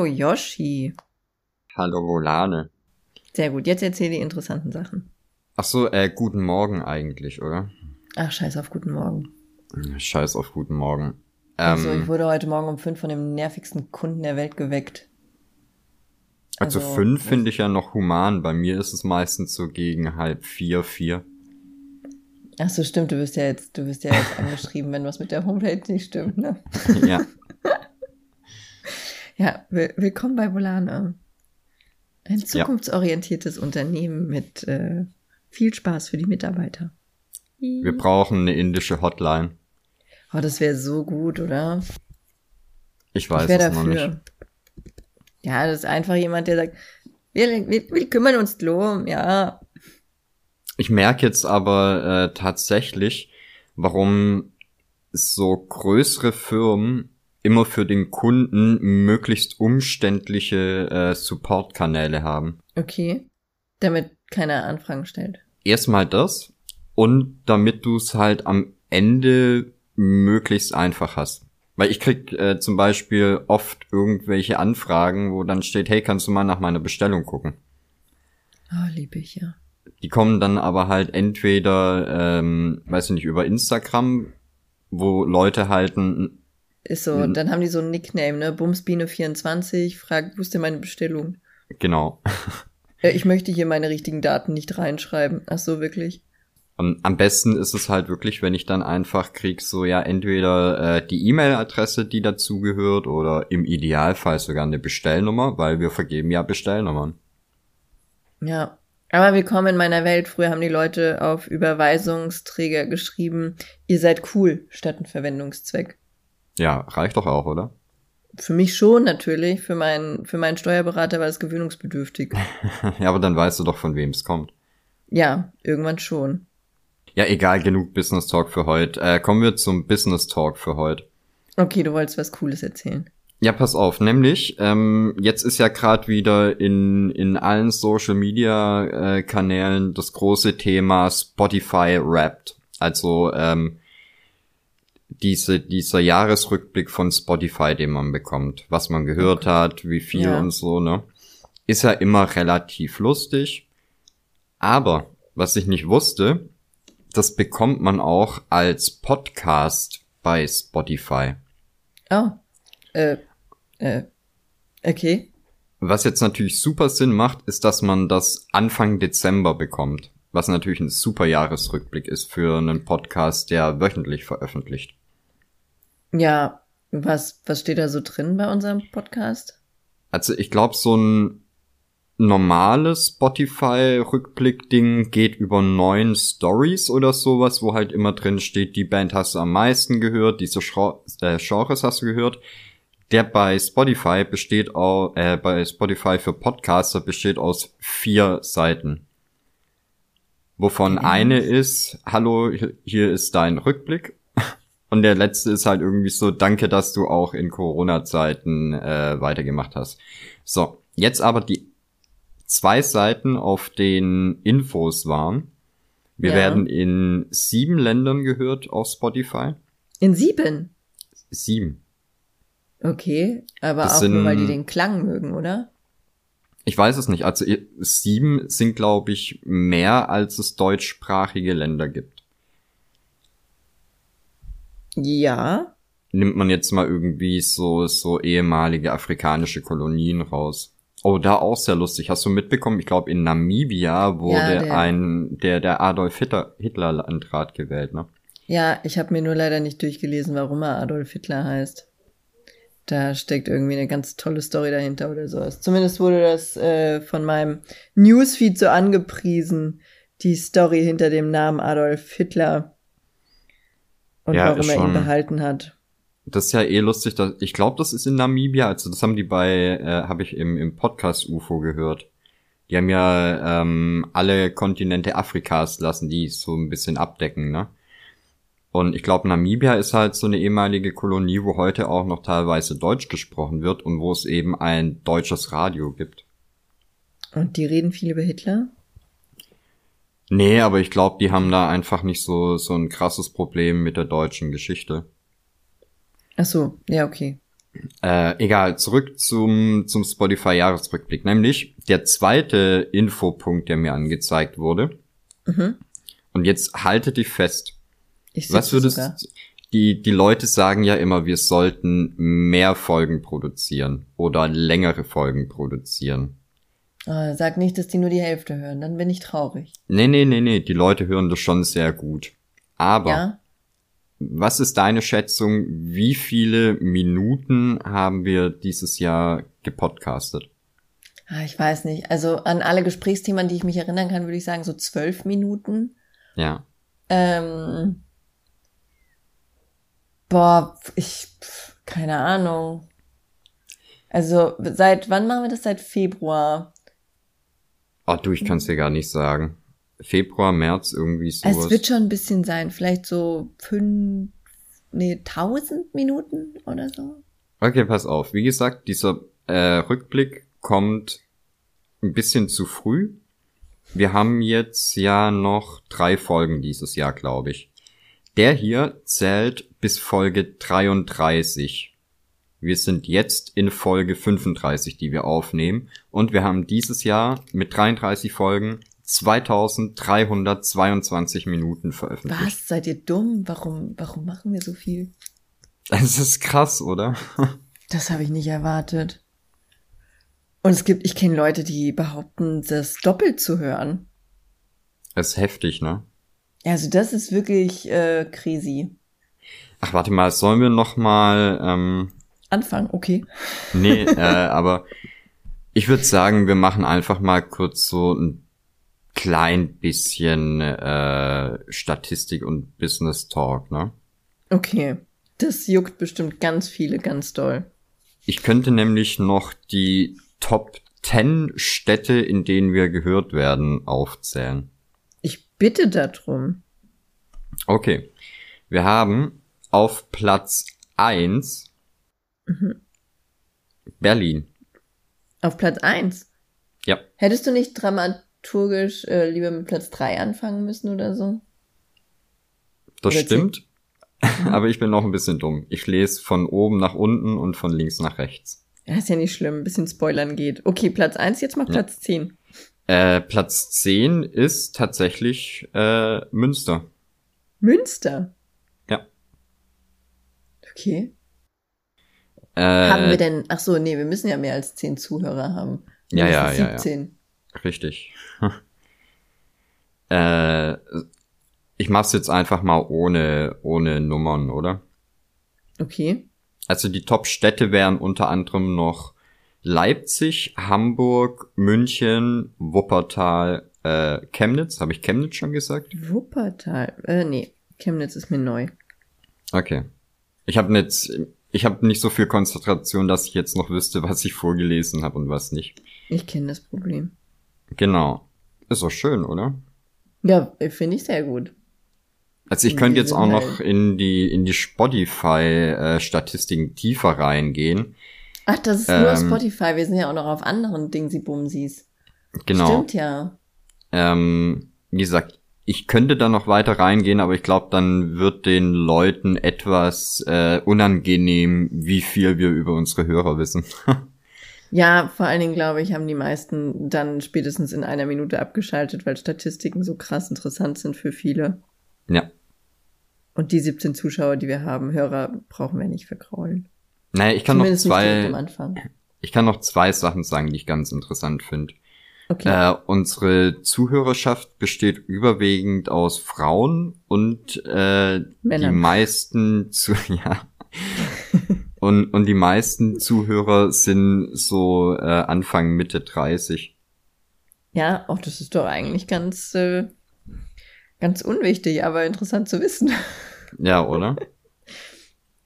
Hallo Yoshi. Hallo Volane. Sehr gut, jetzt erzähl die interessanten Sachen. Ach so, äh, guten Morgen eigentlich, oder? Ach, scheiß auf guten Morgen. Scheiß auf guten Morgen. Also, Ähm, ich wurde heute Morgen um fünf von dem nervigsten Kunden der Welt geweckt. also, also, fünf finde ich ja noch human. Bei mir ist es meistens so gegen halb vier, vier. Ach so, stimmt, du wirst ja jetzt, du wirst ja jetzt angeschrieben, wenn was mit der Homepage nicht stimmt, ne? ja. Ja, will, willkommen bei Volane. Ein zukunftsorientiertes Unternehmen mit äh, viel Spaß für die Mitarbeiter. Wir brauchen eine indische Hotline. Oh, das wäre so gut, oder? Ich weiß ich wäre es noch nicht. dafür. Ja, das ist einfach jemand, der sagt, wir, wir, wir kümmern uns drum, ja. Ich merke jetzt aber äh, tatsächlich, warum so größere Firmen immer für den Kunden möglichst umständliche äh, Support-Kanäle haben. Okay. Damit keiner Anfragen stellt. Erstmal das und damit du es halt am Ende möglichst einfach hast. Weil ich krieg äh, zum Beispiel oft irgendwelche Anfragen, wo dann steht, hey, kannst du mal nach meiner Bestellung gucken? Oh, liebe ich, ja. Die kommen dann aber halt entweder, ähm, weiß ich nicht, über Instagram, wo Leute halt ein, Ist so, Mhm. dann haben die so ein Nickname, ne? Bumsbiene24, fragt, wo ist denn meine Bestellung? genau. Äh, ich möchte hier meine richtigen Daten nicht reinschreiben. Ach so, wirklich? Am, am besten ist es halt wirklich, wenn ich dann einfach krieg, so ja, entweder äh, die E-Mail-Adresse, die dazugehört, oder im Idealfall sogar eine Bestellnummer, weil wir vergeben ja Bestellnummern. Ja. Aber willkommen in meiner Welt. Früher haben die Leute auf Überweisungsträger geschrieben, ihr seid cool, statt ein Verwendungszweck. Ja, reicht doch auch, oder? Für mich schon natürlich, für meinen, für meinen Steuerberater war das gewöhnungsbedürftig. ja, aber dann weißt du doch, von wem es kommt. Ja, irgendwann schon. Ja, egal, genug Business Talk für heute. Äh, kommen wir zum Business Talk für heute. Okay, du wolltest was Cooles erzählen. Ja, pass auf, nämlich, ähm, jetzt ist ja gerade wieder in, in allen Social Media äh, Kanälen das große Thema Spotify Wrapped. Also ähm, diese, dieser Jahresrückblick von Spotify, den man bekommt, was man gehört hat, wie viel Ja. und so, ne? Ist ja immer relativ lustig. Aber, was ich nicht wusste, das bekommt man auch als Podcast bei Spotify. Oh. Äh, äh, okay. Was jetzt natürlich super Sinn macht, ist, dass man das Anfang Dezember bekommt. Was natürlich ein super Jahresrückblick ist für einen Podcast, der wöchentlich veröffentlicht. Ja, was, was steht da so drin bei unserem Podcast? Also ich glaube, so ein normales Spotify-Rückblick-Ding geht über neun Stories oder sowas, wo halt immer drin steht, die Band hast du am meisten gehört, diese Schra- äh, Genres hast du gehört. Der bei Spotify besteht auch, äh, bei Spotify für Podcaster besteht aus vier Seiten. Wovon eine ist, hallo, hier ist dein Rückblick. Und der letzte ist halt irgendwie so, danke, dass du auch in Corona-Zeiten äh, weitergemacht hast. So, jetzt aber die zwei Seiten, auf denen Infos waren. Wir Ja. werden in sieben Ländern gehört auf Spotify. In sieben. Sieben. Okay, aber Das auch nur, weil die sind- den Klang mögen, oder? Ich weiß es nicht. Also sieben sind, glaube ich, mehr, als es deutschsprachige Länder gibt. Ja. Nimmt man jetzt mal irgendwie so, so ehemalige afrikanische Kolonien raus. Oh, da auch sehr lustig. Hast du mitbekommen? Ich glaube, in Namibia wurde Ja, der- ein, der, der Adolf Hitler, Hitler Landrat gewählt, ne? Ja, ich habe mir nur leider nicht durchgelesen, warum er Adolf Hitler heißt. Da steckt irgendwie eine ganz tolle Story dahinter oder sowas. Zumindest wurde das äh, von meinem Newsfeed so angepriesen, die Story hinter dem Namen Adolf Hitler und Ja, warum er ihn schon- behalten hat. Das ist ja eh lustig. Dass, ich glaube, das ist in Namibia. Also das haben die bei, äh, habe ich im, im Podcast UFO gehört. Die haben ja ähm, alle Kontinente Afrikas lassen, die so ein bisschen abdecken, ne? Und ich glaube, Namibia ist halt so eine ehemalige Kolonie, wo heute auch noch teilweise Deutsch gesprochen wird und wo es eben ein deutsches Radio gibt. Und die reden viel über Hitler? Nee, aber ich glaube, die haben da einfach nicht so, so ein krasses Problem mit der deutschen Geschichte. Ach so, ja, okay. Äh, egal, zurück zum, zum Spotify-Jahresrückblick. Nämlich der zweite Infopunkt, der mir angezeigt wurde. Mhm. Und jetzt halte dich fest. Ich Was würdest sogar. die, die Leute sagen ja immer, wir sollten mehr Folgen produzieren oder längere Folgen produzieren. Oh, sag nicht, dass die nur die Hälfte hören, dann bin ich traurig. Nee, nee, nee, nee, die Leute hören das schon sehr gut. Aber Ja? was ist deine Schätzung? Wie viele Minuten haben wir dieses Jahr gepodcastet? Ah, ich weiß nicht. Also an alle Gesprächsthemen, die ich mich erinnern kann, würde ich sagen so zwölf Minuten. Ja. Ähm, boah, ich, keine Ahnung. Also seit wann machen wir das? Seit Februar. Oh, du, ich kann es dir gar nicht sagen. Februar, März, irgendwie sowas. Es wird schon ein bisschen sein, vielleicht so fünf, nee, tausend Minuten oder so. Okay, pass auf. Wie gesagt, dieser äh, Rückblick kommt ein bisschen zu früh. Wir haben jetzt ja noch drei Folgen dieses Jahr, glaube ich. Der hier zählt bis Folge 33. Wir sind jetzt in Folge 35, die wir aufnehmen. Und wir haben dieses Jahr mit 33 Folgen 2322 Minuten veröffentlicht. Was? Seid ihr dumm? Warum, warum machen wir so viel? Das ist krass, oder? Das habe ich nicht erwartet. Und es gibt, ich kenne Leute, die behaupten, das doppelt zu hören. Das ist heftig, ne? Also das ist wirklich äh, crazy. Ach, warte mal, sollen wir noch mal ähm, Anfang, okay. Nee, äh, aber ich würde sagen, wir machen einfach mal kurz so ein klein bisschen äh, Statistik und Business Talk, ne? Okay. Das juckt bestimmt ganz viele ganz doll. Ich könnte nämlich noch die Top 10 Städte, in denen wir gehört werden, aufzählen. Ich bitte darum. Okay. Wir haben auf Platz 1 Berlin. Auf Platz eins. Ja, Hättest du nicht dramaturgisch äh, lieber mit Platz drei anfangen müssen oder so? das Oder stimmt. Aber ich bin noch ein bisschen dumm. Ich lese von oben nach unten und von links nach rechts. Ja, ist ja nicht schlimm, ein bisschen spoilern geht. Okay, Platz eins, jetzt mal Platz zehn. Äh, Platz 10 ist tatsächlich äh, Münster. Münster. Ja. Okay. Äh, haben wir denn, ach so, nee, wir müssen ja mehr als zehn Zuhörer haben. Ja, ja, ja, ja. 17. Richtig. äh, ich mach's jetzt einfach mal ohne, ohne Nummern, oder? Okay. Also die Top-Städte wären unter anderem noch Leipzig, Hamburg, München, Wuppertal, äh, Chemnitz. Habe ich Chemnitz schon gesagt? Wuppertal. Äh, nee, Chemnitz ist mir neu. Okay. Ich habe jetzt, ich habe nicht so viel Konzentration, dass ich jetzt noch wüsste, was ich vorgelesen habe und was nicht. Ich kenne das Problem. Genau. Ist doch schön, oder? Ja, finde ich sehr gut. Also ich könnte jetzt auch noch halt. in die in die Spotify-Statistiken tiefer reingehen. Ach, das ist nur Ähm, Spotify. Wir sind ja auch noch auf anderen Dingsi-Bumsis. Genau. Stimmt ja. Ähm, wie gesagt, ich könnte da noch weiter reingehen, aber ich glaube, dann wird den Leuten etwas äh, unangenehm, wie viel wir über unsere Hörer wissen. Ja, vor allen Dingen, glaube ich, haben die meisten dann spätestens in einer Minute abgeschaltet, weil Statistiken so krass interessant sind für viele. ja. Und die 17 Zuschauer, die wir haben, Hörer, brauchen wir nicht verkraulen. Naja, ich kann noch Zumindest am zwei, Anfang. ich kann noch zwei Sachen sagen, die ich ganz interessant finde. Okay. Äh, unsere Zuhörerschaft besteht überwiegend aus Frauen und äh, die Männern. meisten zu ja und und die meisten Zuhörer sind so äh, Anfang Mitte 30. Ja, auch das ist doch eigentlich ganz, äh, ganz unwichtig, aber interessant zu wissen. Ja, oder?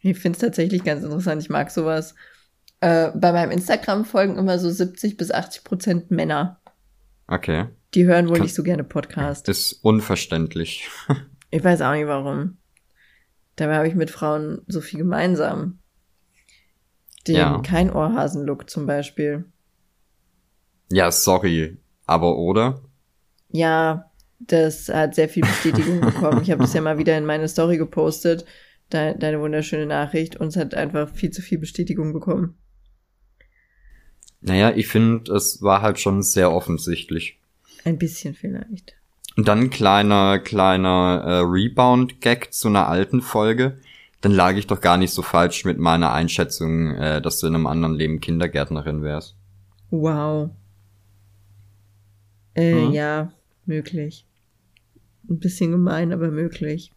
Ich finde es tatsächlich ganz interessant. Ich mag sowas. Äh, bei meinem Instagram folgen immer so 70 bis 80 Prozent Männer. Okay. Die hören wohl Kann- nicht so gerne Podcast. Ist unverständlich. Ich weiß auch nicht warum. Dabei habe ich mit Frauen so viel gemeinsam. Den Ja. kein Ohrhasen-Look zum Beispiel. Ja, sorry, aber oder? Ja, das hat sehr viel Bestätigung bekommen. Ich habe das ja mal wieder in meine Story gepostet. de deine wunderschöne Nachricht. Uns hat einfach viel zu viel Bestätigung bekommen. Naja, ich finde, es war halt schon sehr offensichtlich. Ein bisschen vielleicht. Und dann ein kleiner, kleiner äh, Rebound-Gag zu einer alten Folge. Dann lag ich doch gar nicht so falsch mit meiner Einschätzung, äh, dass du in einem anderen Leben Kindergärtnerin wärst. Wow. Äh, hm? ja, möglich. Ein bisschen gemein, aber möglich.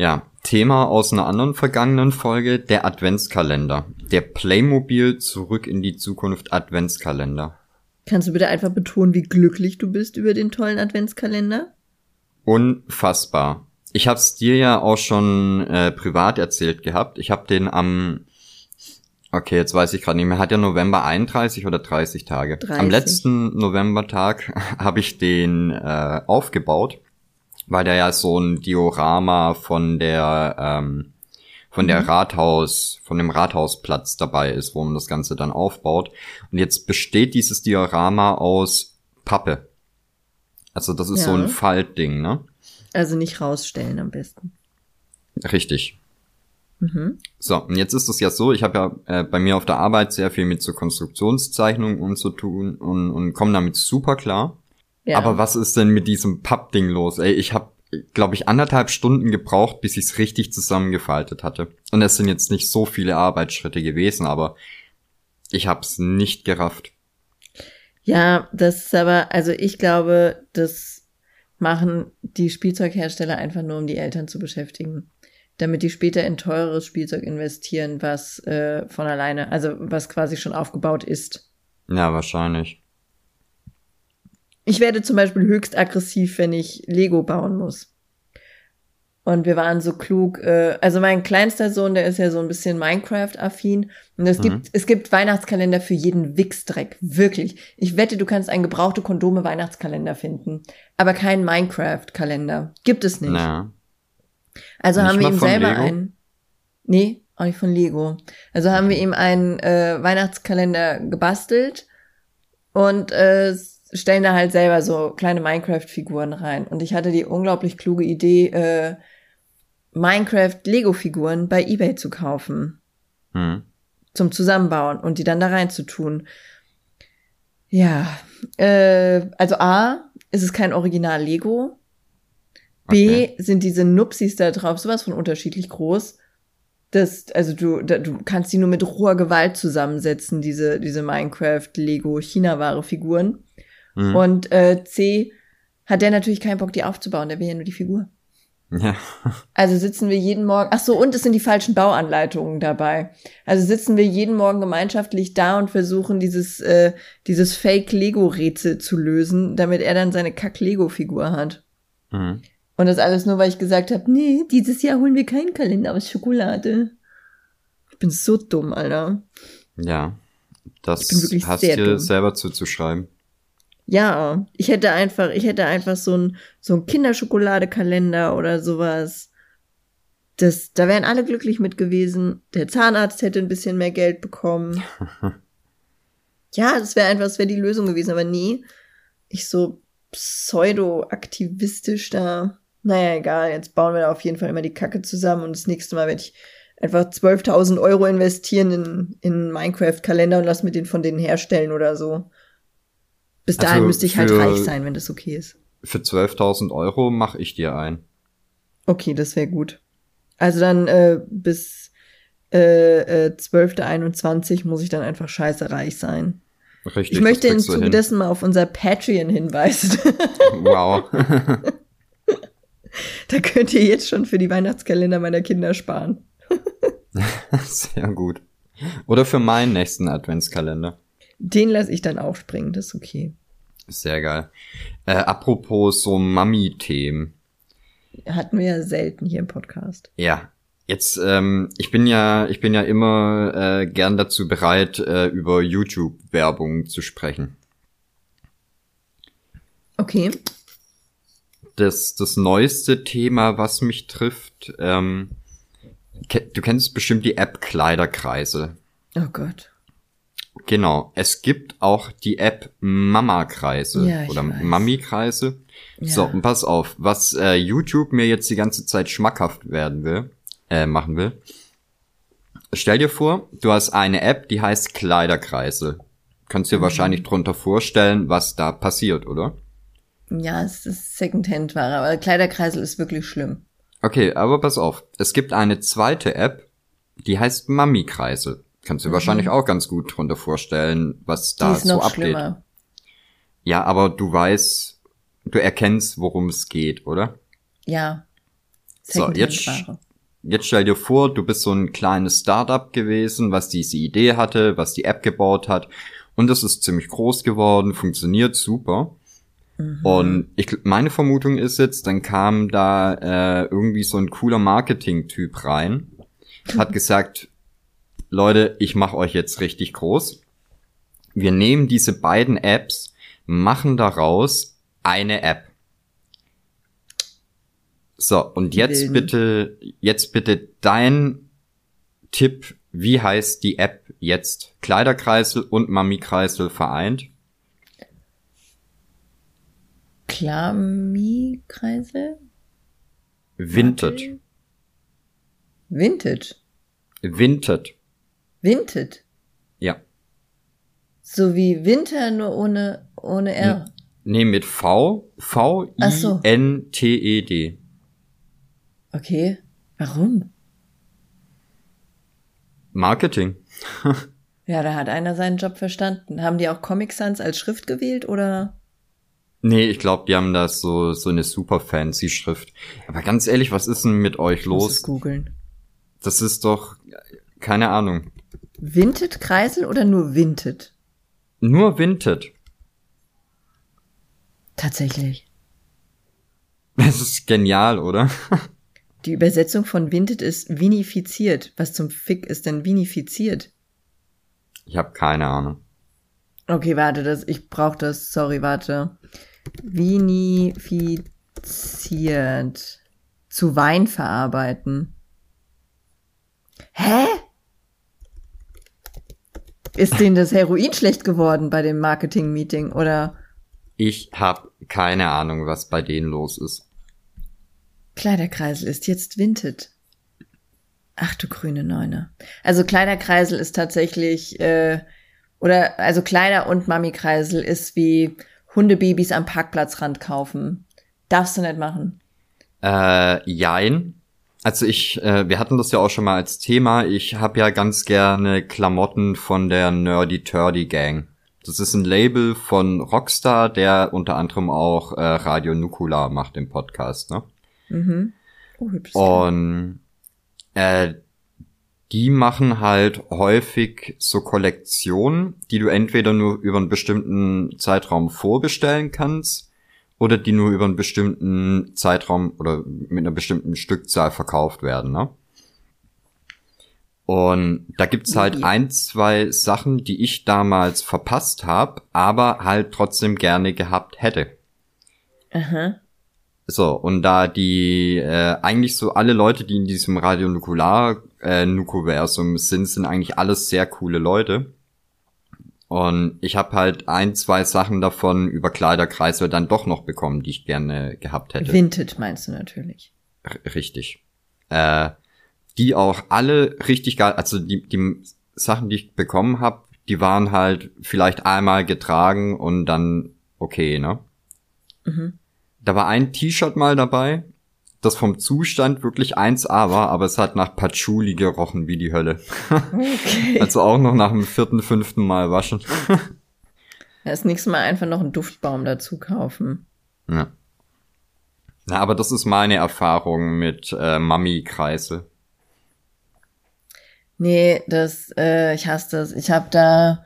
Ja, Thema aus einer anderen vergangenen Folge, der Adventskalender. Der Playmobil zurück in die Zukunft Adventskalender. Kannst du bitte einfach betonen, wie glücklich du bist über den tollen Adventskalender? Unfassbar. Ich hab's dir ja auch schon äh, privat erzählt gehabt. Ich hab den am Okay, jetzt weiß ich gerade nicht mehr. Hat ja November 31 oder 30 Tage? 30. Am letzten Novembertag habe ich den äh, aufgebaut, weil der ja so ein Diorama von der ähm, von der mhm. Rathaus, von dem Rathausplatz dabei ist, wo man das Ganze dann aufbaut. Und jetzt besteht dieses Diorama aus Pappe. Also das ist ja. so ein Faltding, ne? Also nicht rausstellen am besten. Richtig. Mhm. So, und jetzt ist es ja so, ich habe ja äh, bei mir auf der Arbeit sehr viel mit so Konstruktionszeichnungen und so tun und, und komme damit super klar. Ja. Aber was ist denn mit diesem Pappding los? Ey, ich habe, glaube ich, anderthalb Stunden gebraucht, bis ich es richtig zusammengefaltet hatte. Und es sind jetzt nicht so viele Arbeitsschritte gewesen, aber ich habe es nicht gerafft. Ja, das ist aber, also ich glaube, das machen die Spielzeughersteller einfach nur, um die Eltern zu beschäftigen damit die später in teures Spielzeug investieren, was äh, von alleine, also was quasi schon aufgebaut ist. Ja, wahrscheinlich. Ich werde zum Beispiel höchst aggressiv, wenn ich Lego bauen muss. Und wir waren so klug, äh, also mein kleinster Sohn, der ist ja so ein bisschen Minecraft-affin. Und es mhm. gibt, es gibt Weihnachtskalender für jeden Wichsdreck. Wirklich. Ich wette, du kannst einen gebrauchte Kondome Weihnachtskalender finden. Aber keinen Minecraft-Kalender. Gibt es nicht. Na. Also nicht haben wir ihm selber Lego? einen. Nee, auch nicht von Lego. Also haben wir ihm einen äh, Weihnachtskalender gebastelt und äh, stellen da halt selber so kleine Minecraft-Figuren rein. Und ich hatte die unglaublich kluge Idee, äh, Minecraft-Lego-Figuren bei eBay zu kaufen. Hm. Zum Zusammenbauen und die dann da rein zu tun. Ja, äh, also A, ist es kein Original Lego. B okay. sind diese Nupsis da drauf sowas von unterschiedlich groß. Das, also du, da, du kannst die nur mit roher Gewalt zusammensetzen, diese, diese Minecraft, Lego, China-Ware Figuren. Mhm. Und äh, C hat der natürlich keinen Bock, die aufzubauen, der will ja nur die Figur. Ja. Also sitzen wir jeden Morgen, ach so, und es sind die falschen Bauanleitungen dabei. Also sitzen wir jeden Morgen gemeinschaftlich da und versuchen dieses, äh, dieses Fake-Lego-Rätsel zu lösen, damit er dann seine Kack-Lego-Figur hat. Mhm. Und das alles nur, weil ich gesagt habe, nee, dieses Jahr holen wir keinen Kalender aus Schokolade. Ich bin so dumm, Alter. Ja, das hast du dir selber zuzuschreiben. Ja, ich hätte einfach, ich hätte einfach so ein so ein Kinderschokoladekalender oder sowas. Das, da wären alle glücklich mit gewesen. Der Zahnarzt hätte ein bisschen mehr Geld bekommen. ja, das wäre einfach, das wäre die Lösung gewesen, aber nie. Ich so pseudo-aktivistisch da naja, egal, jetzt bauen wir da auf jeden Fall immer die Kacke zusammen und das nächste Mal werde ich einfach 12.000 Euro investieren in, in Minecraft-Kalender und lass mir den von denen herstellen oder so. Bis dahin also müsste ich halt reich sein, wenn das okay ist. Für 12.000 Euro mache ich dir ein. Okay, das wäre gut. Also dann äh, bis äh, äh, 12.21 muss ich dann einfach scheiße reich sein. Richtig. Ich möchte im Zuge dessen mal auf unser Patreon hinweisen. wow. Da könnt ihr jetzt schon für die Weihnachtskalender meiner Kinder sparen. Sehr gut. Oder für meinen nächsten Adventskalender. Den lasse ich dann auch springen, das ist okay. Sehr geil. Äh, apropos so Mami-Themen. Hatten wir ja selten hier im Podcast. Ja. Jetzt, ähm, ich bin ja, ich bin ja immer äh, gern dazu bereit, äh, über YouTube-Werbung zu sprechen. Okay das, das neueste Thema, was mich trifft. Ähm, du kennst bestimmt die App Kleiderkreise. Oh Gott. Genau. Es gibt auch die App Mama-Kreise Ja, oder. Mami-Kreise. So, Ja. und pass auf, was äh, YouTube mir jetzt die ganze Zeit schmackhaft werden will, äh, machen will. Stell dir vor, du hast eine App, die heißt Kleiderkreise. Kannst dir Mhm. wahrscheinlich drunter vorstellen, was da passiert, oder? Ja, es ist Secondhand-Ware, aber Kleiderkreisel ist wirklich schlimm. Okay, aber pass auf. Es gibt eine zweite App, die heißt Mami-Kreise. Kannst du dir wahrscheinlich auch ganz gut drunter vorstellen, was Mhm. Die da ist so noch abgeht. schlimmer. Ja, aber du weißt, du erkennst, worum es geht, oder? Ja. So, jetzt-. Jetzt stell dir vor, du bist so ein kleines Startup gewesen, was diese Idee hatte, was die App gebaut hat. Und das ist ziemlich groß geworden, funktioniert super. Mhm. Und ich, meine Vermutung ist jetzt, dann kam da äh, irgendwie so ein cooler Marketing-Typ rein, hat gesagt, Leute, ich mache euch jetzt richtig groß. Wir nehmen diese beiden Apps, machen daraus eine App. So, und jetzt bitte, jetzt bitte dein Tipp, wie heißt die App jetzt? Kleiderkreisel und Mami-Kreisel vereint? Klami-Kreisel? Vinted. Vintage. Vinted. Vinted. Ja. So wie Winter, nur ohne, ohne R. Nee, mit V. V-I-N-T-E-D. Okay. Warum? Marketing. Ja, da hat einer seinen Job verstanden. Haben die auch Comic Sans als Schrift gewählt oder? Nee, ich glaube, die haben da so, so eine super fancy Schrift. Aber ganz ehrlich, was ist denn mit euch Ich muss es los? googeln. Das ist doch, keine Ahnung. Vinted Kreisel oder nur Vinted? Nur Vinted. Tatsächlich. Das ist genial, oder? Die Übersetzung von Vinted ist vinifiziert. Was zum Fick ist denn vinifiziert? Ich habe keine Ahnung. Okay, warte, das, ich brauche das. Sorry, warte. Vinifiziert. Zu Wein verarbeiten. Hä? Ist denen das Heroin schlecht geworden bei dem Marketing-Meeting oder Ich habe keine Ahnung, was bei denen los ist. Kleiderkreisel ist jetzt Vinted? Ach du grüne Neune. Also Kleiderkreisel ist tatsächlich, äh, oder also Kleider- und Mami-Kreisel ist wie Hundebabys am Parkplatzrand kaufen. Darfst du nicht machen. Äh, jein. Also ich, äh, wir hatten das ja auch schon mal als Thema. Ich habe ja ganz gerne Klamotten von der Nerdy Turdy Gang. Das ist ein Label von Rockstar, der unter anderem auch äh, Radio Nukular macht im Podcast, ne? Mhm. Oh, hübsches Und äh, die machen halt häufig so Kollektionen, die du entweder nur über einen bestimmten Zeitraum vorbestellen kannst oder die nur über einen bestimmten Zeitraum oder mit einer bestimmten Stückzahl verkauft werden, ne? Und da gibt's halt ein, zwei Sachen, die ich damals verpasst habe, aber halt trotzdem gerne gehabt hätte. Aha. So, und da die äh, eigentlich so alle Leute, die in diesem Radio Nukular äh, Nukuversum sind, sind eigentlich alles sehr coole Leute. Und ich habe halt ein, zwei Sachen davon über Kleiderkreise dann doch noch bekommen, die ich gerne gehabt hätte. Vinted meinst du natürlich. R richtig. Äh, die auch alle richtig geil, also die, die Sachen, die ich bekommen habe, die waren halt vielleicht einmal getragen und dann okay, ne? Mhm. Da war ein T-Shirt mal dabei, das vom Zustand wirklich 1A war, aber es hat nach Patchouli gerochen wie die Hölle. Okay. Also auch noch nach dem vierten, fünften Mal waschen. Das nächste Mal einfach noch einen Duftbaum dazu kaufen. Ja. Na, aber das ist meine Erfahrung mit äh, Mami-Kreisel. Nee, das, äh, ich hasse das. Ich habe da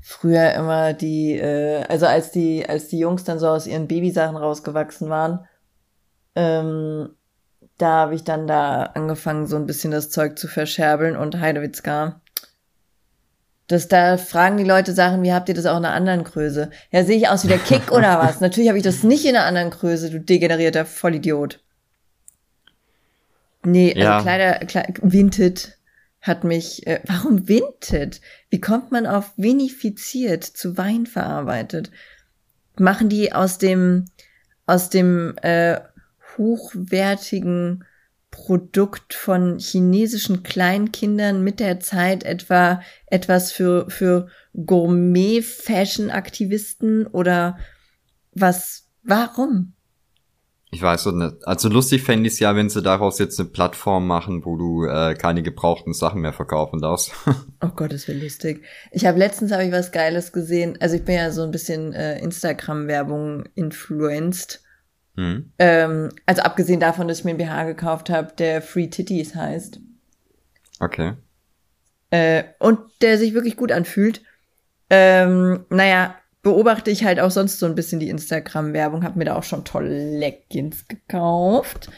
früher immer die, äh, also als die, als die Jungs dann so aus ihren Babysachen rausgewachsen waren, ähm, da habe ich dann da angefangen, so ein bisschen das Zeug zu verscherbeln und Heidewitzka. Das, da fragen die Leute Sachen, wie habt ihr das auch in einer anderen Größe? Ja, sehe ich aus wie der Kick oder was? Natürlich habe ich das nicht in einer anderen Größe, du degenerierter Vollidiot. Nee, also Ja. Kleider, Kle Vinted. hat mich, äh, warum Vinted? Wie kommt man auf vinifiziert zu Wein verarbeitet? Machen die aus dem, aus dem äh, hochwertigen Produkt von chinesischen Kleinkindern mit der Zeit etwa etwas für, für Gourmet-Fashion-Aktivisten oder was, warum? Ich weiß so nicht. Also lustig fände ich es ja, wenn sie daraus jetzt eine Plattform machen, wo du äh, keine gebrauchten Sachen mehr verkaufen darfst. oh Gott, das wäre lustig. Ich habe letztens habe ich was Geiles gesehen. Also ich bin ja so ein bisschen äh, Instagram-Werbung influenced. Hm. Ähm, also abgesehen davon, dass ich mir ein BH gekauft habe, der Free Titties heißt. Okay. Äh, und der sich wirklich gut anfühlt. Ähm, naja, beobachte ich halt auch sonst so ein bisschen die Instagram-Werbung, habe mir da auch schon tolle Leggings gekauft.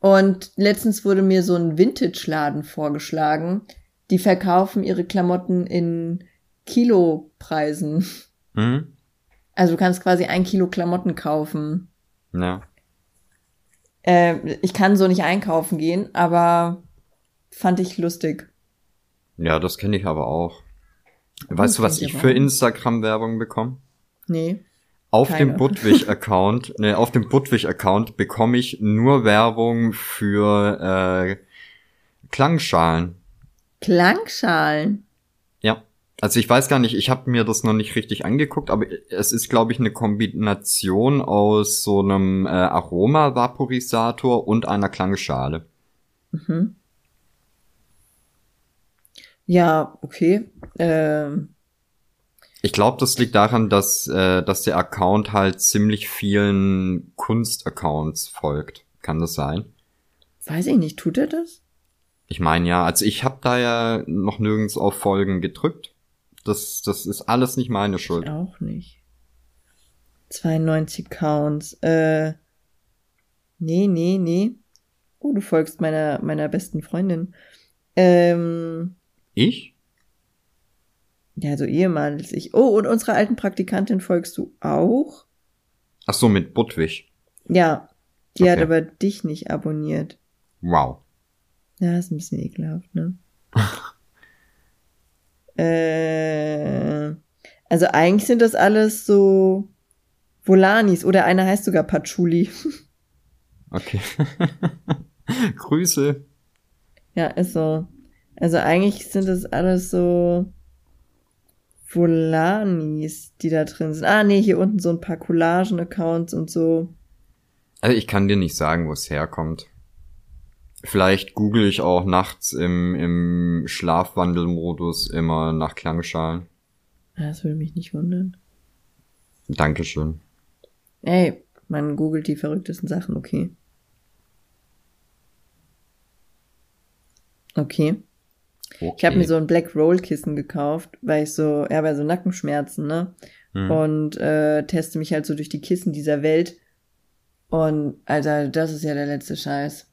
Und letztens wurde mir so ein Vintage-Laden vorgeschlagen. Die verkaufen ihre Klamotten in Kilopreisen. Mhm. Also du kannst quasi ein Kilo Klamotten kaufen. Ja. Äh, ich kann so nicht einkaufen gehen, aber fand ich lustig. Ja, das kenne ich aber auch. Weißt du, was ich für Instagram-Werbung bekomme? Nee. Auf keine. dem Budwig-Account, nee, auf dem Budwig-Account bekomme ich nur Werbung für äh, Klangschalen. Klangschalen? Also ich weiß gar nicht, ich habe mir das noch nicht richtig angeguckt, aber es ist, glaube ich, eine Kombination aus so einem äh, Aroma-Vaporisator und einer Klangschale. Mhm. Ja, okay. Ähm. Ich glaube, das liegt daran, dass, äh, dass der Account halt ziemlich vielen Kunstaccounts folgt. Kann das sein? Weiß ich nicht, tut er das? Ich meine ja, also ich habe da ja noch nirgends auf Folgen gedrückt. Das, das ist alles nicht meine Schuld. Ich auch nicht. 92 Counts. Äh, nee, nee, nee. Oh, du folgst meiner, meiner besten Freundin. Ähm, ich? Ja, so ehemals ich. Oh, und unserer alten Praktikantin folgst du auch? Ach so, mit Budwig. Ja, die okay. hat aber dich nicht abonniert. Wow. Ja, ist ein bisschen ekelhaft, ne? äh, also eigentlich sind das alles so Volanis oder einer heißt sogar Patchouli. okay. Grüße. Ja, ist so. Also eigentlich sind das alles so Volanis, die da drin sind. Ah, nee, hier unten so ein paar Collagen-Accounts und so. Also ich kann dir nicht sagen, wo es herkommt. Vielleicht google ich auch nachts im, im Schlafwandelmodus immer nach Klangschalen. Das würde mich nicht wundern. Dankeschön. Ey, man googelt die verrücktesten Sachen, okay. Okay. Okay. Ich habe mir so ein Black Roll Kissen gekauft, weil ich so, ja, bei so Nackenschmerzen, ne? Hm. Und äh, teste mich halt so durch die Kissen dieser Welt. Und Alter, das ist ja der letzte Scheiß.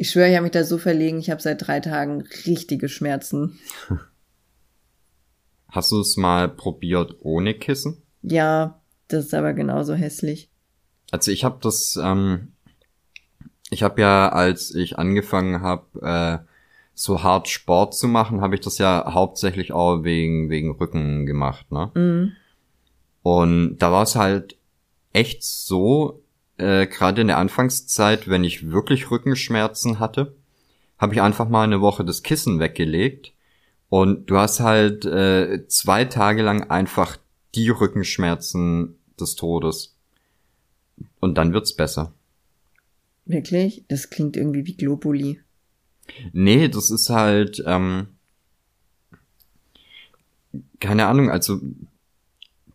Ich schwöre, ich habe mich da so verlegen, ich habe seit drei Tagen richtige Schmerzen. Hast du es mal probiert ohne Kissen? Ja, das ist aber genauso hässlich. Also ich habe das, ähm, ich habe ja, als ich angefangen habe, äh, so hart Sport zu machen, habe ich das ja hauptsächlich auch wegen, wegen Rücken gemacht, ne? Mhm. Und da war es halt echt so, äh, gerade in der Anfangszeit, wenn ich wirklich Rückenschmerzen hatte, habe ich einfach mal eine Woche das Kissen weggelegt und du hast halt äh, zwei Tage lang einfach die Rückenschmerzen des Todes. Und dann wird's besser. Wirklich? Das klingt irgendwie wie Globuli. Nee, das ist halt, ähm, keine Ahnung, also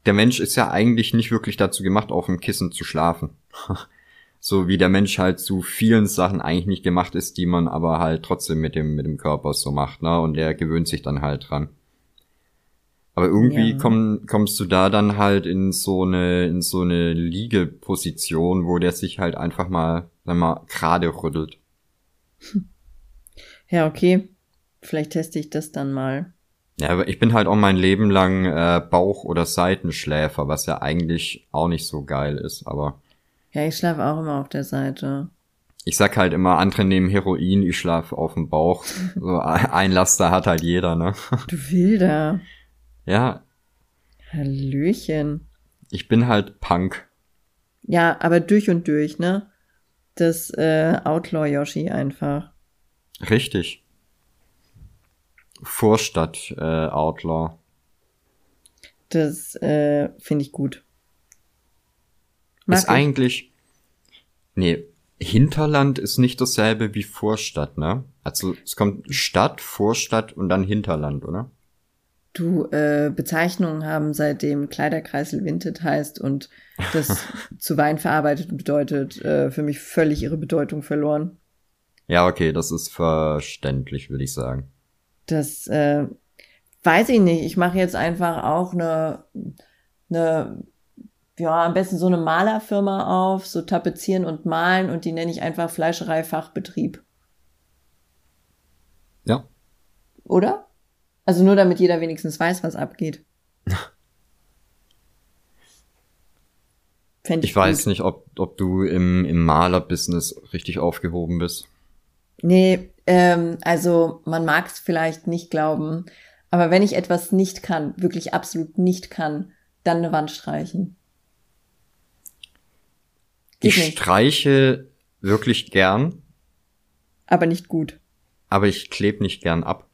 der Mensch ist ja eigentlich nicht wirklich dazu gemacht, auf dem Kissen zu schlafen. so wie der Mensch halt zu vielen Sachen eigentlich nicht gemacht ist, die man aber halt trotzdem mit dem, mit dem Körper so macht, ne? Und der gewöhnt sich dann halt dran. Aber irgendwie ja. komm, kommst du da dann halt in so eine, in so eine Liegeposition, wo der sich halt einfach mal, sag mal, gerade rüttelt. Ja, okay. Vielleicht teste ich das dann mal. Ja, aber ich bin halt auch mein Leben lang äh, Bauch- oder Seitenschläfer, was ja eigentlich auch nicht so geil ist, aber. Ja, ich schlafe auch immer auf der Seite. Ich sag halt immer, andere nehmen Heroin, ich schlaf auf dem Bauch. So ein Laster hat halt jeder, ne? Du Wilder. Ja. Hallöchen. Ich bin halt Punk. Ja, aber durch und durch, ne? Das äh, Outlaw Yoshi einfach. Richtig. Vorstadt äh, Outlaw. Das äh, finde ich gut. Mag ist ich. eigentlich. Nee, Hinterland ist nicht dasselbe wie Vorstadt, ne? Also es kommt Stadt, Vorstadt und dann Hinterland, oder? Du, äh, Bezeichnungen haben seitdem Kleiderkreisel Vinted heißt und das zu Wein verarbeitet bedeutet, äh, für mich völlig ihre Bedeutung verloren. Ja, okay, das ist verständlich, würde ich sagen. Das äh, weiß ich nicht. Ich mache jetzt einfach auch eine, eine, ja, am besten so eine Malerfirma auf, so tapezieren und malen und die nenne ich einfach Fleischerei-Fachbetrieb. Ja. Oder? Also nur damit jeder wenigstens weiß, was abgeht. ich, ich weiß nicht, ob, ob du im, im Malerbusiness richtig aufgehoben bist. Nee, ähm, also man mag es vielleicht nicht glauben, aber wenn ich etwas nicht kann, wirklich absolut nicht kann, dann eine Wand streichen. Geht ich nicht. streiche wirklich gern. Aber nicht gut. Aber ich klebe nicht gern ab.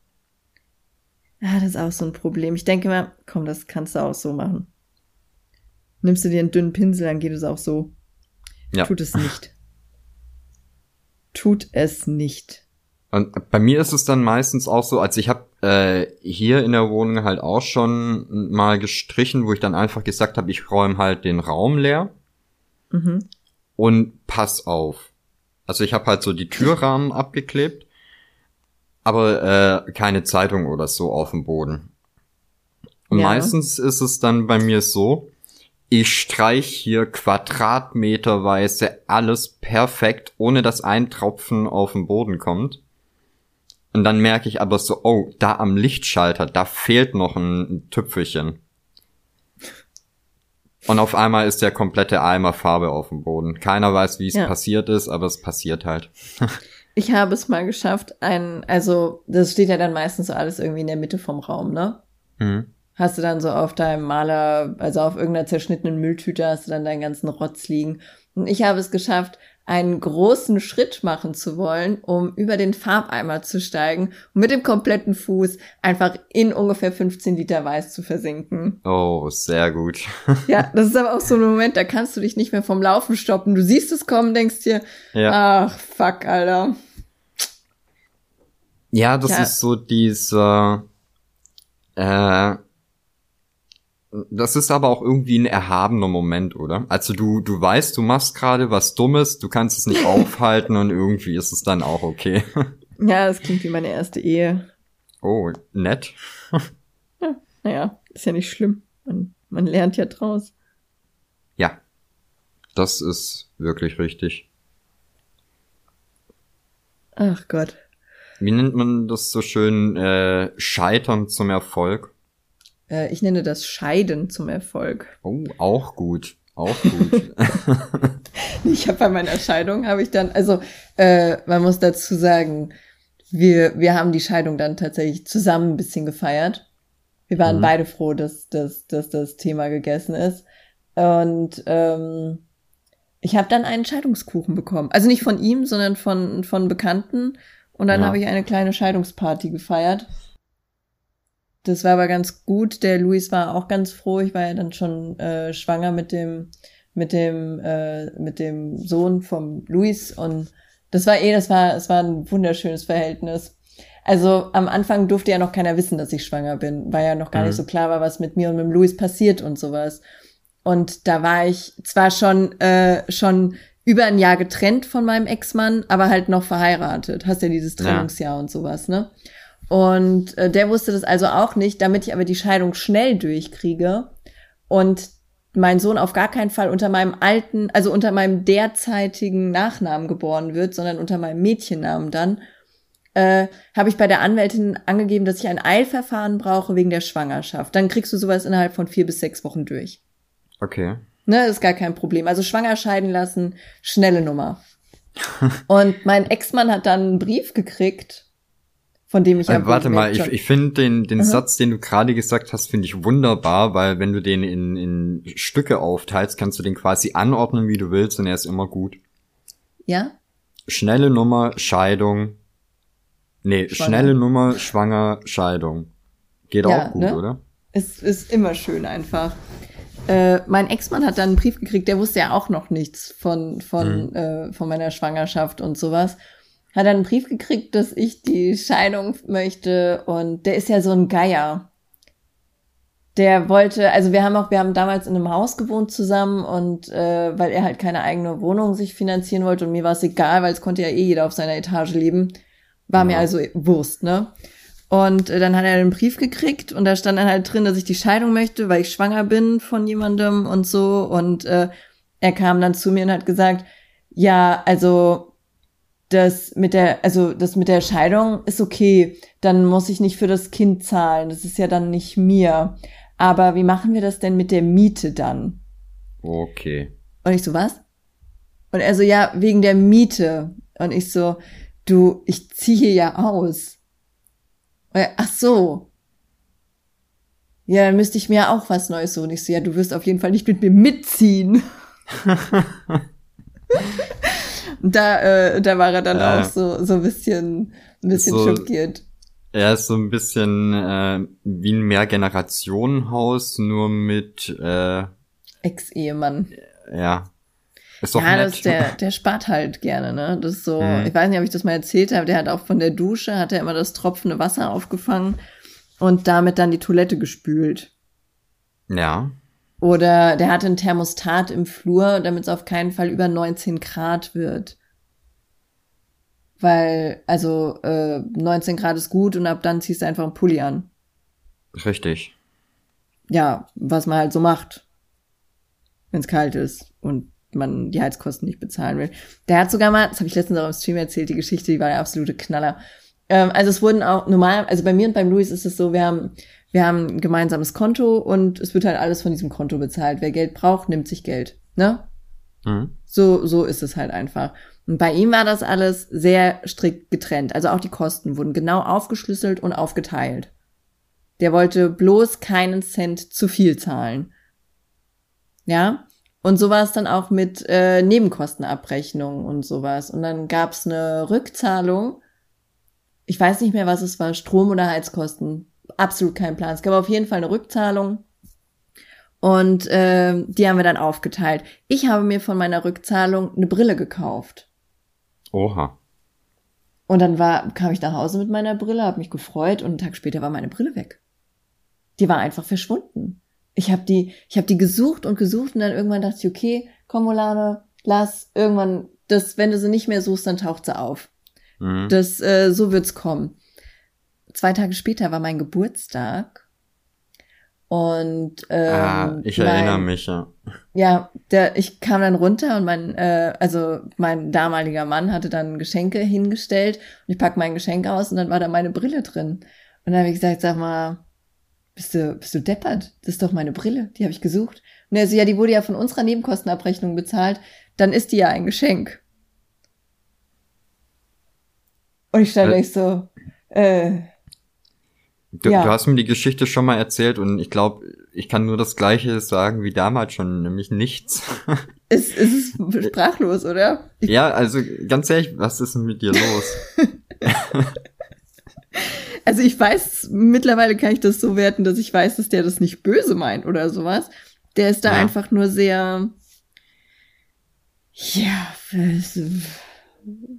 Ja, das ist auch so ein Problem. Ich denke mal, komm, das kannst du auch so machen. Nimmst du dir einen dünnen Pinsel, dann geht es auch so. Ja. Tut es nicht. Tut es nicht. Und bei mir ist es dann meistens auch so, als ich habe äh, hier in der Wohnung halt auch schon mal gestrichen, wo ich dann einfach gesagt habe, ich räume halt den Raum leer mhm. Und pass auf. Also ich habe halt so die Türrahmen abgeklebt, aber äh, keine Zeitung oder so auf dem Boden. Und ja. meistens ist es dann bei mir so, ich streich hier quadratmeterweise alles perfekt, ohne dass ein Tropfen auf den Boden kommt. Und dann merke ich aber so, oh, da am Lichtschalter, da fehlt noch ein Tüpfelchen. Und auf einmal ist der komplette Eimer Farbe auf dem Boden. Keiner weiß, wie es ja. passiert ist, aber es passiert halt. ich habe es mal geschafft, ein, also das steht ja dann meistens so alles irgendwie in der Mitte vom Raum, ne? Mhm. Hast du dann so auf deinem Maler, also auf irgendeiner zerschnittenen Mülltüte, hast du dann deinen ganzen Rotz liegen. Und ich habe es geschafft, einen großen Schritt machen zu wollen, um über den Farbeimer zu steigen und mit dem kompletten Fuß einfach in ungefähr 15 Liter Weiß zu versinken. Oh, sehr gut. ja, das ist aber auch so ein Moment, da kannst du dich nicht mehr vom Laufen stoppen. Du siehst es kommen, denkst dir, ja. ach, fuck, Alter. Ja, das ja. ist so dieser, äh, das ist aber auch irgendwie ein erhabener Moment, oder? Also du, du weißt, du machst gerade was Dummes, du kannst es nicht aufhalten und irgendwie ist es dann auch okay. Ja, das klingt wie meine erste Ehe. Oh, nett. Ja, naja, ist ja nicht schlimm. Man, man lernt ja draus. Ja, das ist wirklich richtig. Ach Gott. Wie nennt man das so schön? Äh, Scheitern zum Erfolg? Äh, ich nenne das Scheiden zum Erfolg. Oh, auch gut. Auch gut. ich habe bei meiner Scheidung habe ich dann, also äh, man muss dazu sagen, wir, wir haben die Scheidung dann tatsächlich zusammen ein bisschen gefeiert. Wir waren mhm. beide froh, dass, dass, dass das Thema gegessen ist. Und ähm, ich habe dann einen Scheidungskuchen bekommen. Also nicht von ihm, sondern von, von Bekannten. Und dann ja. habe ich eine kleine Scheidungsparty gefeiert. Das war aber ganz gut. Der Luis war auch ganz froh. Ich war ja dann schon äh, schwanger mit dem mit dem äh, mit dem Sohn vom Luis und das war eh, das war es war ein wunderschönes Verhältnis. Also am Anfang durfte ja noch keiner wissen, dass ich schwanger bin, weil ja noch gar mhm. nicht so klar war, was mit mir und mit dem Luis passiert und sowas. Und da war ich zwar schon äh, schon über ein Jahr getrennt von meinem Ex-Mann, aber halt noch verheiratet. Hast ja dieses Trennungsjahr ja. und sowas, ne? Und äh, der wusste das also auch nicht, damit ich aber die Scheidung schnell durchkriege und mein Sohn auf gar keinen Fall unter meinem alten, also unter meinem derzeitigen Nachnamen geboren wird, sondern unter meinem Mädchennamen dann, äh, habe ich bei der Anwältin angegeben, dass ich ein Eilverfahren brauche wegen der Schwangerschaft. Dann kriegst du sowas innerhalb von vier bis sechs Wochen durch. Okay. Ne, ist gar kein Problem. Also schwanger scheiden lassen, schnelle Nummer. und mein Ex-Mann hat dann einen Brief gekriegt, von dem ich äh, Warte mal, ich, ich finde den, den Satz, den du gerade gesagt hast, finde ich wunderbar, weil wenn du den in, in Stücke aufteilst, kannst du den quasi anordnen, wie du willst, und er ist immer gut. Ja? Schnelle Nummer, Scheidung. Nee, schwanger. schnelle Nummer, schwanger, Scheidung. Geht ja, auch gut, ne? oder? Es ist immer schön einfach. Äh, mein Ex-Mann hat dann einen Brief gekriegt, der wusste ja auch noch nichts von, von, mhm. äh, von meiner Schwangerschaft und sowas. Hat dann einen Brief gekriegt, dass ich die Scheidung möchte und der ist ja so ein Geier. Der wollte, also wir haben auch, wir haben damals in einem Haus gewohnt zusammen und äh, weil er halt keine eigene Wohnung sich finanzieren wollte und mir war es egal, weil es konnte ja eh jeder auf seiner Etage leben, war ja. mir also Wurst, ne? Und äh, dann hat er einen Brief gekriegt und da stand dann halt drin, dass ich die Scheidung möchte, weil ich schwanger bin von jemandem und so. Und äh, er kam dann zu mir und hat gesagt, ja, also das mit der, also das mit der Scheidung ist okay, dann muss ich nicht für das Kind zahlen. Das ist ja dann nicht mir. Aber wie machen wir das denn mit der Miete dann? Okay. Und ich so, was? Und er so, ja, wegen der Miete. Und ich so, du, ich ziehe ja aus. Äh, ach so. Ja, dann müsste ich mir auch was Neues suchen. Ich so, ja, du wirst auf jeden Fall nicht mit mir mitziehen. da, äh, da war er dann äh, auch so, so ein bisschen, ein bisschen so, schockiert. Er ist so ein bisschen äh, wie ein Mehrgenerationenhaus, nur mit äh, Ex-Ehemann. Ja. Ist doch ja, nett. Das, der, der spart halt gerne, ne? Das ist so, mhm. ich weiß nicht, ob ich das mal erzählt habe, der hat auch von der Dusche, hat er immer das tropfende Wasser aufgefangen und damit dann die Toilette gespült. Ja. Oder der hatte ein Thermostat im Flur, damit es auf keinen Fall über 19 Grad wird. Weil, also äh, 19 Grad ist gut und ab dann ziehst du einfach einen Pulli an. Richtig. Ja, was man halt so macht, wenn es kalt ist. Und man die Heizkosten nicht bezahlen will. Der hat sogar mal, das habe ich letztens auch im Stream erzählt, die Geschichte, die war der absolute Knaller. Ähm, also es wurden auch normal, also bei mir und beim Luis ist es so, wir haben, wir haben ein gemeinsames Konto und es wird halt alles von diesem Konto bezahlt. Wer Geld braucht, nimmt sich Geld. Ne? Mhm. So, so ist es halt einfach. Und bei ihm war das alles sehr strikt getrennt. Also auch die Kosten wurden genau aufgeschlüsselt und aufgeteilt. Der wollte bloß keinen Cent zu viel zahlen. Ja? Und so war es dann auch mit äh, Nebenkostenabrechnung und sowas. Und dann gab es eine Rückzahlung. Ich weiß nicht mehr, was es war, Strom oder Heizkosten. Absolut kein Plan. Es gab auf jeden Fall eine Rückzahlung. Und äh, die haben wir dann aufgeteilt. Ich habe mir von meiner Rückzahlung eine Brille gekauft. Oha. Und dann war, kam ich nach Hause mit meiner Brille, habe mich gefreut und einen Tag später war meine Brille weg. Die war einfach verschwunden ich habe die, ich habe die gesucht und gesucht und dann irgendwann dachte ich, okay, komm Molane, lass irgendwann, das, wenn du sie nicht mehr suchst, dann taucht sie auf. Mhm. Das, äh, so wird's kommen. Zwei Tage später war mein Geburtstag und ähm, ah, ich mein, erinnere mich ja. Ja, der, ich kam dann runter und mein, äh, also mein damaliger Mann hatte dann Geschenke hingestellt und ich pack mein Geschenk aus und dann war da meine Brille drin. Und dann habe ich gesagt, sag mal, bist du, bist du deppert? Das ist doch meine Brille, die habe ich gesucht. Und er so, ja, die wurde ja von unserer Nebenkostenabrechnung bezahlt, dann ist die ja ein Geschenk. Und ich stand äh, echt so, äh, Du, ja. du hast mir die Geschichte schon mal erzählt und ich glaube, ich kann nur das Gleiche sagen wie damals schon, nämlich nichts. Es, es ist sprachlos, oder? Ich ja, also ganz ehrlich, was ist denn mit dir los? Also ich weiß, mittlerweile kann ich das so werten, dass ich weiß, dass der das nicht böse meint oder sowas. Der ist da ja. einfach nur sehr, ja,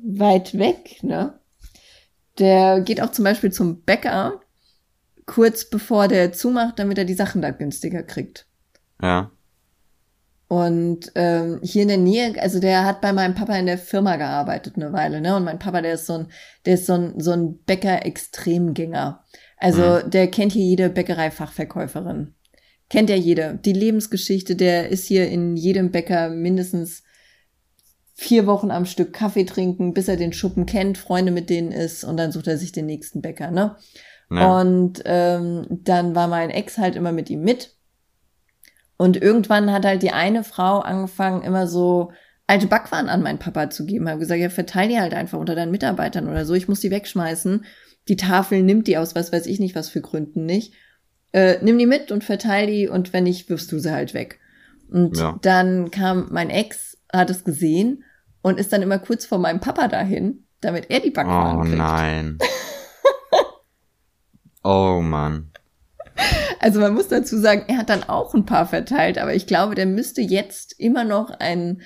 weit weg, ne? Der geht auch zum Beispiel zum Bäcker, kurz bevor der zumacht, damit er die Sachen da günstiger kriegt. Ja. Und ähm, hier in der Nähe, also der hat bei meinem Papa in der Firma gearbeitet eine Weile, ne? Und mein Papa, der ist so ein, der ist so ein, so ein Bäcker-Extremgänger. Also mhm. der kennt hier jede Bäckerei-Fachverkäuferin. Kennt er jede. Die Lebensgeschichte, der ist hier in jedem Bäcker mindestens vier Wochen am Stück Kaffee trinken, bis er den Schuppen kennt, Freunde mit denen ist und dann sucht er sich den nächsten Bäcker, ne? Ja. Und ähm, dann war mein Ex halt immer mit ihm mit und irgendwann hat halt die eine Frau angefangen, immer so alte Backwaren an meinen Papa zu geben. Habe gesagt, ja, verteil die halt einfach unter deinen Mitarbeitern oder so. Ich muss die wegschmeißen. Die Tafel nimmt die aus, was weiß ich nicht, was für Gründen nicht. Äh, nimm die mit und verteil die und wenn nicht, wirfst du sie halt weg. Und ja. dann kam mein Ex, hat es gesehen und ist dann immer kurz vor meinem Papa dahin, damit er die Backwaren oh, kriegt. Oh nein. oh Mann. Also man muss dazu sagen, er hat dann auch ein paar verteilt, aber ich glaube, der müsste jetzt immer noch einen,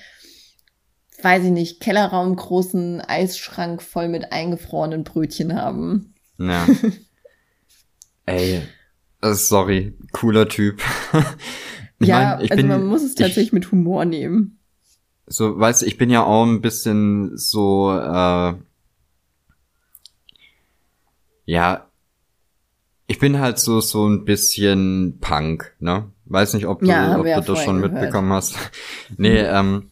weiß ich nicht, Kellerraum großen Eisschrank voll mit eingefrorenen Brötchen haben. Ja. Ey, äh, sorry, cooler Typ. ja, mein, also bin, man muss es tatsächlich ich, mit Humor nehmen. So, weißt du, ich bin ja auch ein bisschen so, äh, ja, ich bin halt so so ein bisschen Punk, ne? Weiß nicht, ob du, ja, ob du das schon gehört. mitbekommen hast. nee, ähm,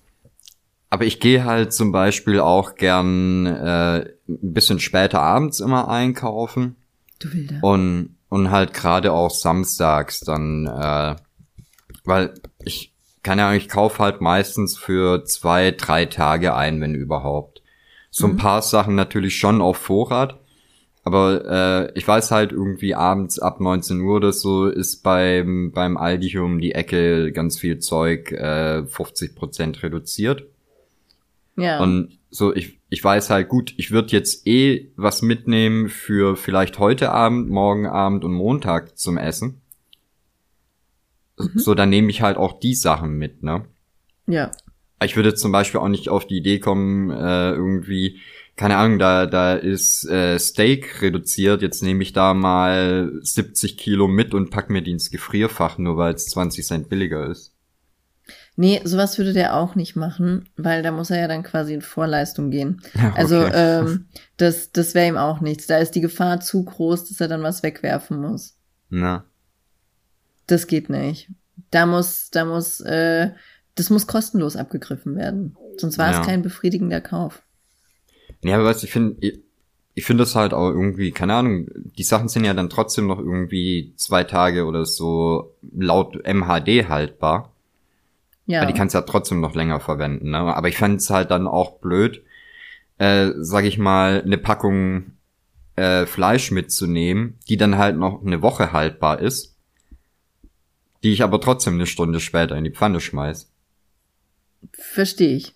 aber ich gehe halt zum Beispiel auch gern äh, ein bisschen später abends immer einkaufen. Du Wilder. Und und halt gerade auch samstags dann, äh, weil ich keine Ahnung, ich kaufe halt meistens für zwei, drei Tage ein, wenn überhaupt. So ein mhm. paar Sachen natürlich schon auf Vorrat, aber äh, ich weiß halt irgendwie abends ab 19 Uhr oder so ist beim, beim Aldi hier um die Ecke ganz viel Zeug äh, 50% reduziert. Ja. Und so, ich, ich weiß halt gut, ich würde jetzt eh was mitnehmen für vielleicht heute Abend, morgen Abend und Montag zum Essen. Mhm. So, dann nehme ich halt auch die Sachen mit, ne? Ja. Ich würde zum Beispiel auch nicht auf die Idee kommen, äh, irgendwie keine Ahnung, da, da ist äh, Steak reduziert, jetzt nehme ich da mal 70 Kilo mit und pack mir die ins Gefrierfach, nur weil es 20 Cent billiger ist. Nee, sowas würde der auch nicht machen, weil da muss er ja dann quasi in Vorleistung gehen. Ja, okay. Also ähm, das, das wäre ihm auch nichts. Da ist die Gefahr zu groß, dass er dann was wegwerfen muss. Na. Das geht nicht. Da muss, da muss, äh, das muss kostenlos abgegriffen werden. Sonst war ja. es kein befriedigender Kauf. Ja, aber was ich finde, ich, ich finde das halt auch irgendwie, keine Ahnung, die Sachen sind ja dann trotzdem noch irgendwie zwei Tage oder so laut MHD haltbar. Ja. Weil die kannst du ja trotzdem noch länger verwenden, ne? Aber ich fände es halt dann auch blöd, äh, sag ich mal, eine Packung äh, Fleisch mitzunehmen, die dann halt noch eine Woche haltbar ist, die ich aber trotzdem eine Stunde später in die Pfanne schmeiß. Verstehe ich.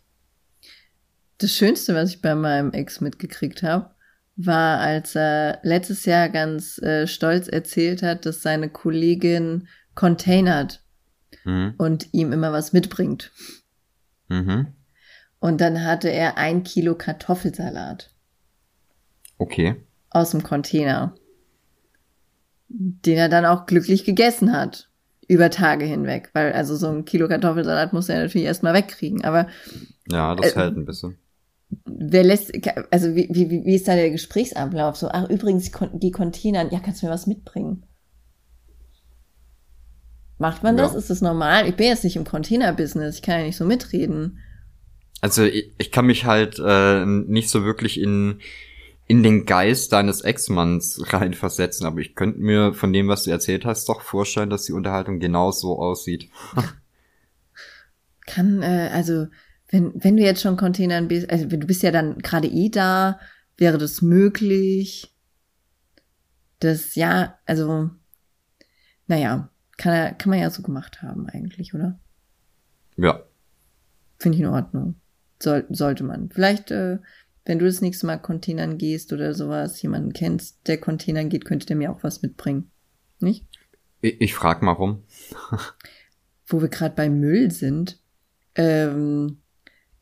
Das Schönste, was ich bei meinem Ex mitgekriegt habe, war, als er letztes Jahr ganz äh, stolz erzählt hat, dass seine Kollegin containert mhm. und ihm immer was mitbringt. Mhm. Und dann hatte er ein Kilo Kartoffelsalat. Okay. Aus dem Container. Den er dann auch glücklich gegessen hat. Über Tage hinweg. Weil also so ein Kilo Kartoffelsalat muss er natürlich erstmal wegkriegen. Aber. Ja, das äh, hält ein bisschen wer lässt, also wie, wie, wie ist da der Gesprächsablauf? So, ach, übrigens, die Container, ja, kannst du mir was mitbringen? Macht man das? Ist das normal? Ich bin jetzt nicht im Container-Business, ich kann ja nicht so mitreden. Also ich, ich kann mich halt äh, nicht so wirklich in, in den Geist deines Ex-Manns reinversetzen, aber ich könnte mir von dem, was du erzählt hast, doch vorstellen, dass die Unterhaltung genau so aussieht. kann, äh, also wenn, wenn du jetzt schon Containern bist, also du bist ja dann gerade eh da, wäre das möglich? Das, ja, also, naja, kann, kann man ja so gemacht haben eigentlich, oder? Ja. Finde ich in Ordnung. Soll, sollte man. Vielleicht, äh, wenn du das nächste Mal Containern gehst oder sowas, jemanden kennst, der Containern geht, könnte der mir auch was mitbringen. Nicht? Ich, ich frag mal rum. Wo wir gerade bei Müll sind, ähm,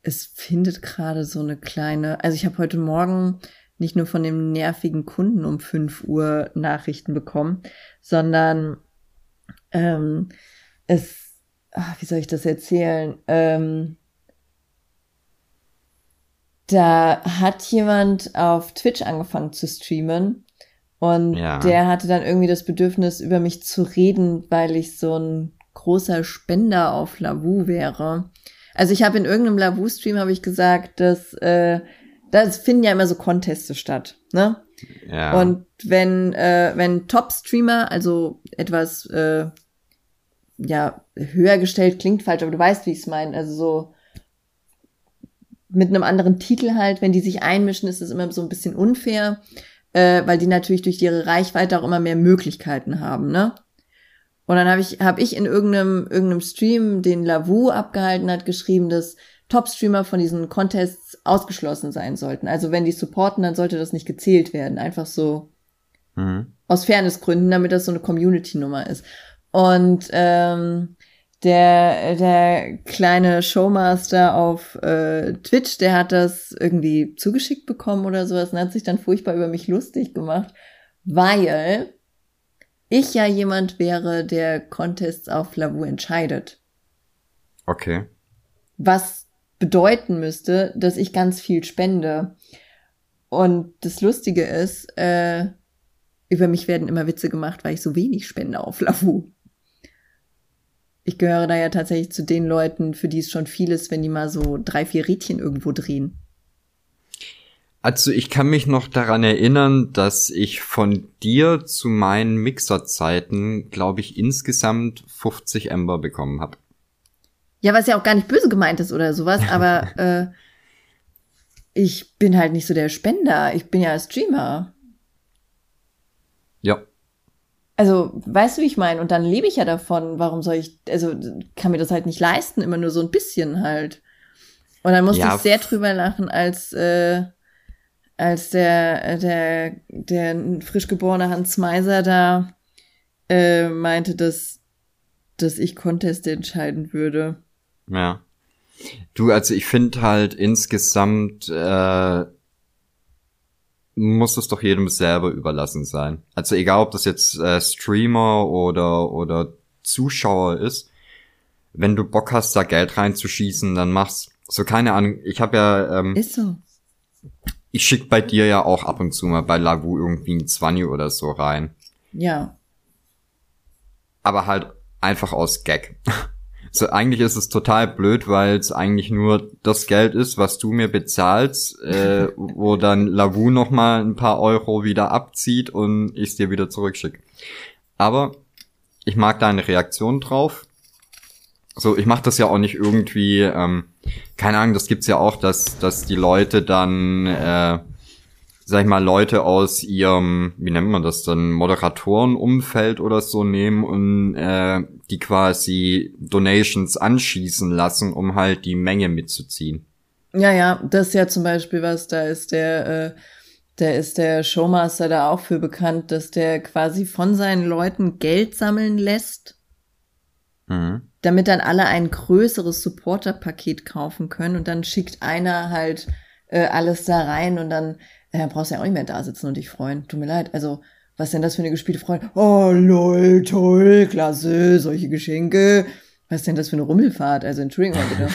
es findet gerade so eine kleine, also ich habe heute Morgen nicht nur von dem nervigen Kunden um 5 Uhr Nachrichten bekommen, sondern ähm, es, ach, wie soll ich das erzählen? Ähm, da hat jemand auf Twitch angefangen zu streamen und ja. der hatte dann irgendwie das Bedürfnis, über mich zu reden, weil ich so ein großer Spender auf Lavu wäre. Also ich habe in irgendeinem Lavu-Stream habe ich gesagt, dass äh, das finden ja immer so Conteste statt, ne? Ja. Und wenn äh, wenn Top-Streamer, also etwas äh, ja höher gestellt klingt falsch, aber du weißt, wie ich es meine, also so mit einem anderen Titel halt, wenn die sich einmischen, ist es immer so ein bisschen unfair, äh, weil die natürlich durch ihre Reichweite auch immer mehr Möglichkeiten haben, ne? Und dann habe ich, hab ich in irgendeinem, irgendeinem Stream, den Lavu abgehalten hat, geschrieben, dass Top-Streamer von diesen Contests ausgeschlossen sein sollten. Also wenn die supporten, dann sollte das nicht gezählt werden. Einfach so mhm. aus Fairnessgründen, damit das so eine Community-Nummer ist. Und ähm, der, der kleine Showmaster auf äh, Twitch, der hat das irgendwie zugeschickt bekommen oder sowas und hat sich dann furchtbar über mich lustig gemacht, weil ich ja jemand wäre, der Contests auf Lavu entscheidet. Okay. Was bedeuten müsste, dass ich ganz viel spende. Und das Lustige ist, äh, über mich werden immer Witze gemacht, weil ich so wenig spende auf Lavu. Ich gehöre da ja tatsächlich zu den Leuten, für die es schon viel ist, wenn die mal so drei, vier Rädchen irgendwo drehen. Also ich kann mich noch daran erinnern, dass ich von dir zu meinen Mixerzeiten, glaube ich, insgesamt 50 Ember bekommen habe. Ja, was ja auch gar nicht böse gemeint ist oder sowas, aber äh, ich bin halt nicht so der Spender. Ich bin ja Streamer. Ja. Also, weißt du, wie ich meine? Und dann lebe ich ja davon. Warum soll ich, also kann mir das halt nicht leisten, immer nur so ein bisschen halt. Und dann musste ja. ich sehr drüber lachen, als äh, als der, der, der frisch geborene Hans Meiser da äh, meinte, dass, dass ich Conteste entscheiden würde. Ja. Du, also ich finde halt insgesamt äh, muss es doch jedem selber überlassen sein. Also egal, ob das jetzt äh, Streamer oder oder Zuschauer ist, wenn du Bock hast, da Geld reinzuschießen, dann mach's. So keine Ahnung. Ich habe ja ähm, ist so ich schick bei dir ja auch ab und zu mal bei Lagu irgendwie ein 20 oder so rein. Ja. Aber halt einfach aus Gag. So, eigentlich ist es total blöd, weil es eigentlich nur das Geld ist, was du mir bezahlst, äh, wo dann Lavu noch mal ein paar Euro wieder abzieht und ich es dir wieder zurückschicke. Aber ich mag deine Reaktion drauf. So, ich mache das ja auch nicht irgendwie ähm, keine Ahnung, das gibt's ja auch, dass, dass die Leute dann, äh, sag ich mal, Leute aus ihrem, wie nennt man das dann, Moderatorenumfeld oder so nehmen und äh, die quasi Donations anschießen lassen, um halt die Menge mitzuziehen. Ja, ja, das ist ja zum Beispiel was, da ist der, äh, der ist der Showmaster da auch für bekannt, dass der quasi von seinen Leuten Geld sammeln lässt. Mhm damit dann alle ein größeres Supporter-Paket kaufen können und dann schickt einer halt äh, alles da rein und dann äh, brauchst du ja auch nicht mehr da sitzen und dich freuen. Tut mir leid. Also, was denn das für eine gespielte Freude? Oh, lol, toll, klasse, solche Geschenke. Was denn das für eine Rummelfahrt? Also, entschuldigung mal bitte.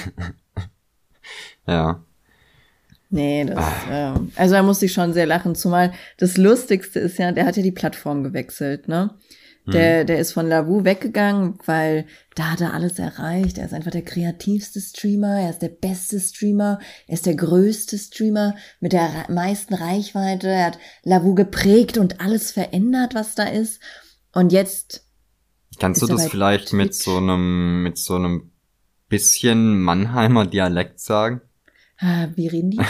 ja. Nee, das, ah. äh, also da musste ich schon sehr lachen, zumal das Lustigste ist ja, der hat ja die Plattform gewechselt, ne? Der, mhm. der ist von Lavu weggegangen, weil da hat er alles erreicht. Er ist einfach der kreativste Streamer, er ist der beste Streamer, er ist der größte Streamer mit der meisten Reichweite. Er hat Lavu geprägt und alles verändert, was da ist. Und jetzt. Kannst du das vielleicht Twitch. mit so einem, mit so einem bisschen Mannheimer Dialekt sagen? Ah, wie reden die?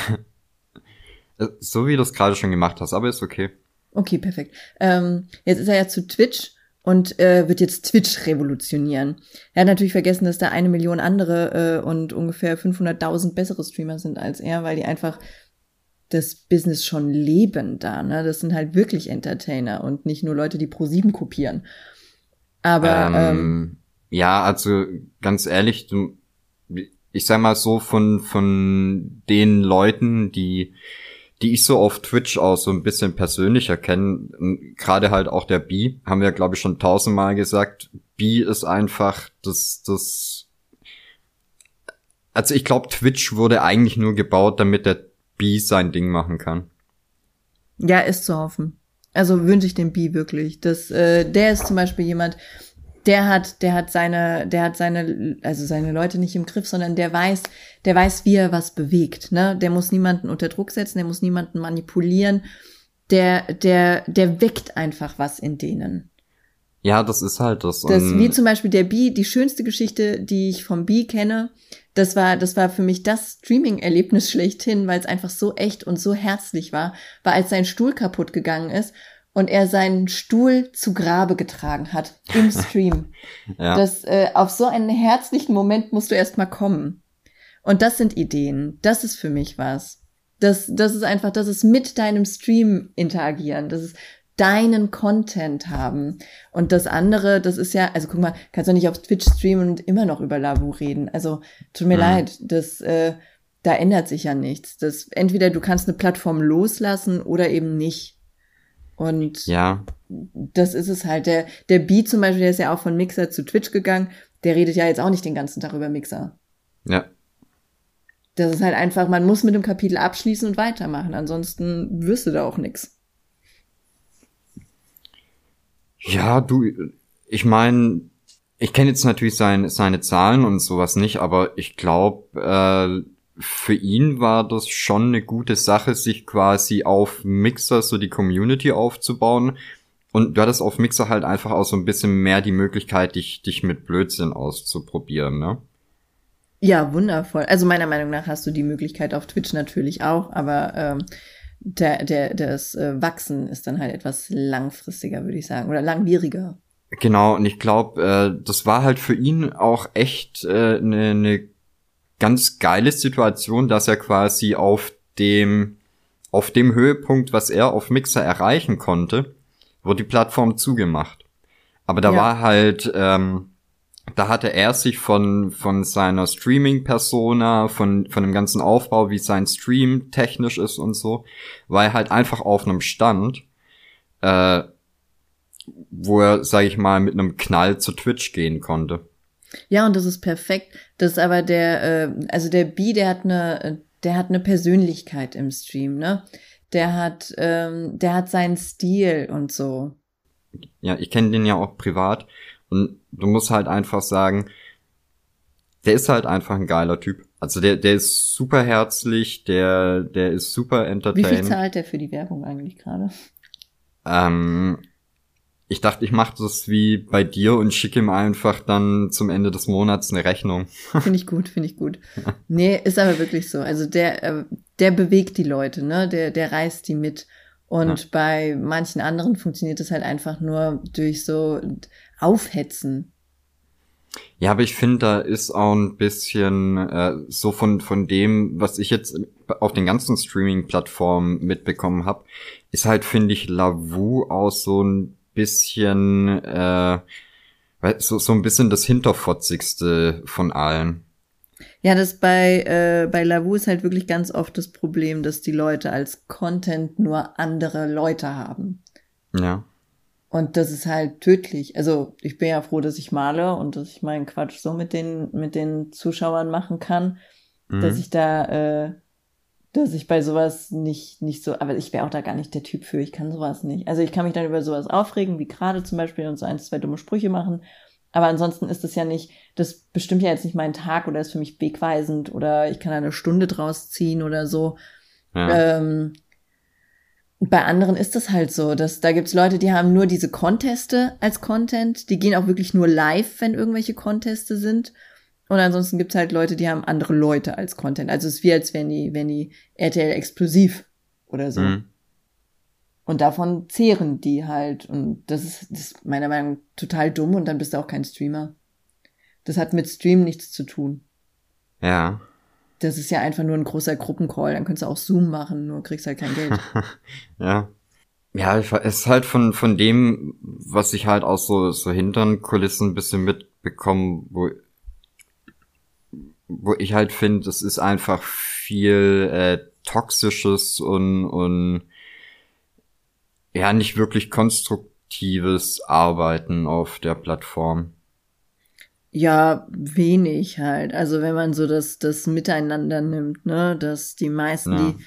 so wie du es gerade schon gemacht hast, aber ist okay. Okay, perfekt. Ähm, jetzt ist er ja zu Twitch und äh, wird jetzt Twitch revolutionieren. Er hat natürlich vergessen, dass da eine Million andere äh, und ungefähr 500.000 bessere Streamer sind als er, weil die einfach das Business schon leben da. Ne? Das sind halt wirklich Entertainer und nicht nur Leute, die pro sieben kopieren. Aber ähm, ähm, ja, also ganz ehrlich, du, ich sag mal so von von den Leuten, die die ich so auf Twitch auch so ein bisschen persönlicher kenne, gerade halt auch der B, haben wir glaube ich schon tausendmal gesagt, B ist einfach das, das, also ich glaube Twitch wurde eigentlich nur gebaut, damit der B sein Ding machen kann. Ja, ist zu hoffen. Also wünsche ich dem B wirklich. Das, äh, der ist zum Beispiel jemand, der hat, der hat seine, der hat seine, also seine Leute nicht im Griff, sondern der weiß, der weiß, wie er was bewegt, ne? Der muss niemanden unter Druck setzen, der muss niemanden manipulieren. Der, der, der weckt einfach was in denen. Ja, das ist halt das. das wie zum Beispiel der B, die schönste Geschichte, die ich vom B kenne, das war, das war für mich das Streaming-Erlebnis schlechthin, weil es einfach so echt und so herzlich war, war als sein Stuhl kaputt gegangen ist und er seinen Stuhl zu Grabe getragen hat im Stream. ja. Das äh, auf so einen herzlichen Moment musst du erst mal kommen. Und das sind Ideen. Das ist für mich was. Das, das ist einfach, das ist mit deinem Stream interagieren. Das ist deinen Content haben. Und das andere, das ist ja, also guck mal, kannst du nicht auf Twitch streamen und immer noch über Lavu reden. Also tut mir mhm. leid, das, äh, da ändert sich ja nichts. Das, entweder du kannst eine Plattform loslassen oder eben nicht. Und ja. das ist es halt. Der, der Beat zum Beispiel, der ist ja auch von Mixer zu Twitch gegangen, der redet ja jetzt auch nicht den ganzen Tag über Mixer. Ja. Das ist halt einfach, man muss mit dem Kapitel abschließen und weitermachen. Ansonsten wirst du da auch nix. Ja, du, ich meine, ich kenne jetzt natürlich sein, seine Zahlen und sowas nicht, aber ich glaube, äh, für ihn war das schon eine gute Sache, sich quasi auf Mixer so die Community aufzubauen. Und du hattest auf Mixer halt einfach auch so ein bisschen mehr die Möglichkeit, dich, dich mit Blödsinn auszuprobieren, ne? Ja, wundervoll. Also meiner Meinung nach hast du die Möglichkeit auf Twitch natürlich auch, aber ähm, der, der, das äh, Wachsen ist dann halt etwas langfristiger, würde ich sagen, oder langwieriger. Genau, und ich glaube, äh, das war halt für ihn auch echt eine äh, ne, ne ganz geile Situation, dass er quasi auf dem auf dem Höhepunkt, was er auf Mixer erreichen konnte, wurde die Plattform zugemacht. Aber da ja. war halt ähm, da hatte er sich von, von seiner Streaming-Persona, von, von dem ganzen Aufbau, wie sein Stream technisch ist und so, war er halt einfach auf einem Stand, äh, wo er, sag ich mal, mit einem Knall zu Twitch gehen konnte. Ja, und das ist perfekt. Das ist aber der, äh, also der B, der hat eine, der hat eine Persönlichkeit im Stream, ne? Der hat, ähm, der hat seinen Stil und so. Ja, ich kenne den ja auch privat und du musst halt einfach sagen, der ist halt einfach ein geiler Typ. Also der, der ist super herzlich, der, der ist super entertaining. Wie viel zahlt der für die Werbung eigentlich gerade? Ähm, ich dachte, ich mache das wie bei dir und schicke ihm einfach dann zum Ende des Monats eine Rechnung. Finde ich gut, finde ich gut. Nee, ist aber wirklich so. Also der, äh, der bewegt die Leute, ne? Der, der reißt die mit. Und ja. bei manchen anderen funktioniert es halt einfach nur durch so Aufhetzen. Ja, aber ich finde, da ist auch ein bisschen äh, so von von dem, was ich jetzt auf den ganzen Streaming-Plattformen mitbekommen habe, ist halt finde ich Lavu auch so ein bisschen äh, so so ein bisschen das hinterfotzigste von allen. Ja, das bei, äh, bei Lavu ist halt wirklich ganz oft das Problem, dass die Leute als Content nur andere Leute haben. Ja. Und das ist halt tödlich. Also ich bin ja froh, dass ich male und dass ich meinen Quatsch so mit den, mit den Zuschauern machen kann, mhm. dass ich da, äh, dass ich bei sowas nicht, nicht so, aber ich wäre auch da gar nicht der Typ für, ich kann sowas nicht. Also ich kann mich dann über sowas aufregen, wie gerade zum Beispiel und so ein, zwei dumme Sprüche machen. Aber ansonsten ist es ja nicht, das bestimmt ja jetzt nicht meinen Tag oder ist für mich wegweisend oder ich kann eine Stunde draus ziehen oder so. Ja. Ähm, bei anderen ist das halt so, dass da gibt's Leute, die haben nur diese Conteste als Content, die gehen auch wirklich nur live, wenn irgendwelche Conteste sind. Und ansonsten gibt's halt Leute, die haben andere Leute als Content. Also es ist wie als wenn die, wenn die RTL explosiv oder so. Mhm. Und davon zehren die halt. Und das ist, das ist meiner Meinung nach total dumm und dann bist du auch kein Streamer. Das hat mit Stream nichts zu tun. Ja. Das ist ja einfach nur ein großer Gruppencall. Dann könntest du auch Zoom machen, nur kriegst halt kein Geld. ja. Ja, es ist halt von, von dem, was ich halt aus so, so hintern Kulissen ein bisschen mitbekomme, wo, wo ich halt finde, es ist einfach viel äh, toxisches und, und ja nicht wirklich konstruktives Arbeiten auf der Plattform. Ja, wenig halt. Also wenn man so das, das Miteinander nimmt, ne, dass die meisten, ja. die,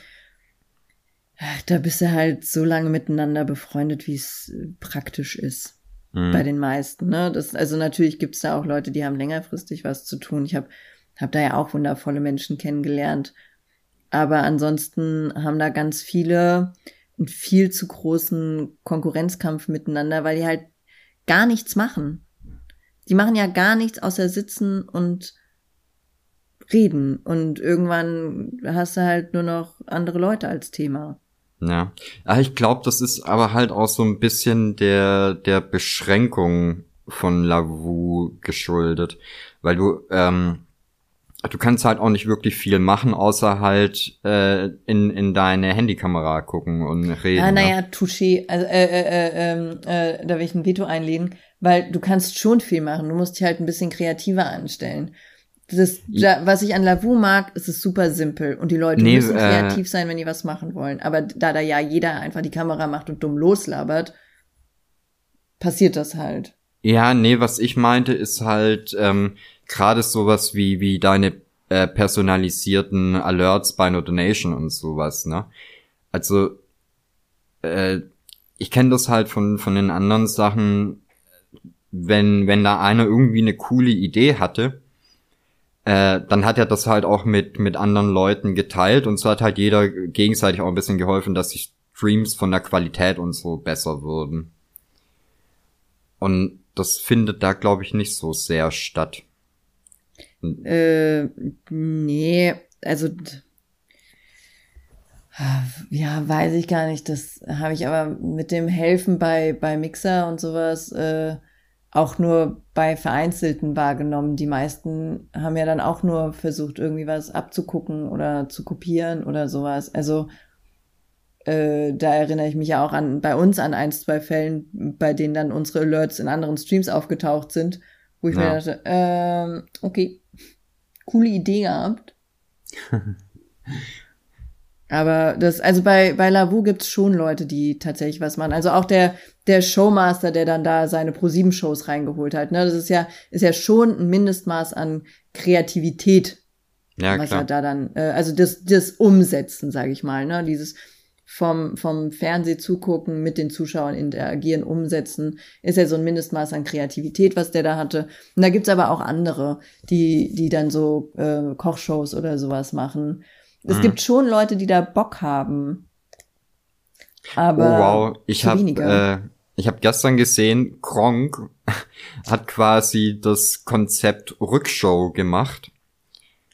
da bist du halt so lange miteinander befreundet, wie es praktisch ist. Mhm. Bei den meisten, ne. Das, also natürlich gibt's da auch Leute, die haben längerfristig was zu tun. Ich habe hab da ja auch wundervolle Menschen kennengelernt. Aber ansonsten haben da ganz viele, einen viel zu großen Konkurrenzkampf miteinander, weil die halt gar nichts machen. Die machen ja gar nichts außer sitzen und reden. Und irgendwann hast du halt nur noch andere Leute als Thema. Ja, ja ich glaube, das ist aber halt auch so ein bisschen der der Beschränkung von Lavu geschuldet, weil du ähm, du kannst halt auch nicht wirklich viel machen, außer halt äh, in, in deine Handykamera gucken und reden. Ah, naja, ne? Touché, also äh, äh, äh, ähm, äh, da will ich ein Veto einlegen, weil du kannst schon viel machen, du musst dich halt ein bisschen kreativer anstellen. Das, da, was ich an Lavu mag, ist es super simpel und die Leute nee, müssen äh, kreativ sein, wenn die was machen wollen. Aber da da ja jeder einfach die Kamera macht und dumm loslabert, passiert das halt. Ja, nee, was ich meinte, ist halt ähm, gerade sowas wie wie deine äh, personalisierten Alerts bei No Donation und sowas, ne? Also äh, ich kenne das halt von von den anderen Sachen, wenn wenn da einer irgendwie eine coole Idee hatte äh, dann hat er das halt auch mit, mit anderen Leuten geteilt und so hat halt jeder gegenseitig auch ein bisschen geholfen, dass die Streams von der Qualität und so besser würden. Und das findet da, glaube ich, nicht so sehr statt. Äh, nee, also ja, weiß ich gar nicht. Das habe ich aber mit dem Helfen bei, bei Mixer und sowas äh, auch nur bei Vereinzelten wahrgenommen. Die meisten haben ja dann auch nur versucht, irgendwie was abzugucken oder zu kopieren oder sowas. Also äh, da erinnere ich mich ja auch an bei uns an ein, zwei Fällen, bei denen dann unsere Alerts in anderen Streams aufgetaucht sind, wo ich ja. mir dachte, ähm, okay, coole Idee gehabt. Aber das, also bei, bei Lavu gibt's schon Leute, die tatsächlich was machen. Also auch der, der Showmaster, der dann da seine Pro-7-Shows reingeholt hat. Ne? Das ist ja, ist ja schon ein Mindestmaß an Kreativität, ja, was klar. er da dann, äh, also das, das Umsetzen, sage ich mal, ne? Dieses vom, vom Fernseh zugucken, mit den Zuschauern interagieren, umsetzen, ist ja so ein Mindestmaß an Kreativität, was der da hatte. Und da gibt's aber auch andere, die, die dann so äh, Kochshows oder sowas machen es mhm. gibt schon Leute, die da Bock haben. Aber oh, wow, ich habe äh, ich habe gestern gesehen, Kronk hat quasi das Konzept Rückshow gemacht.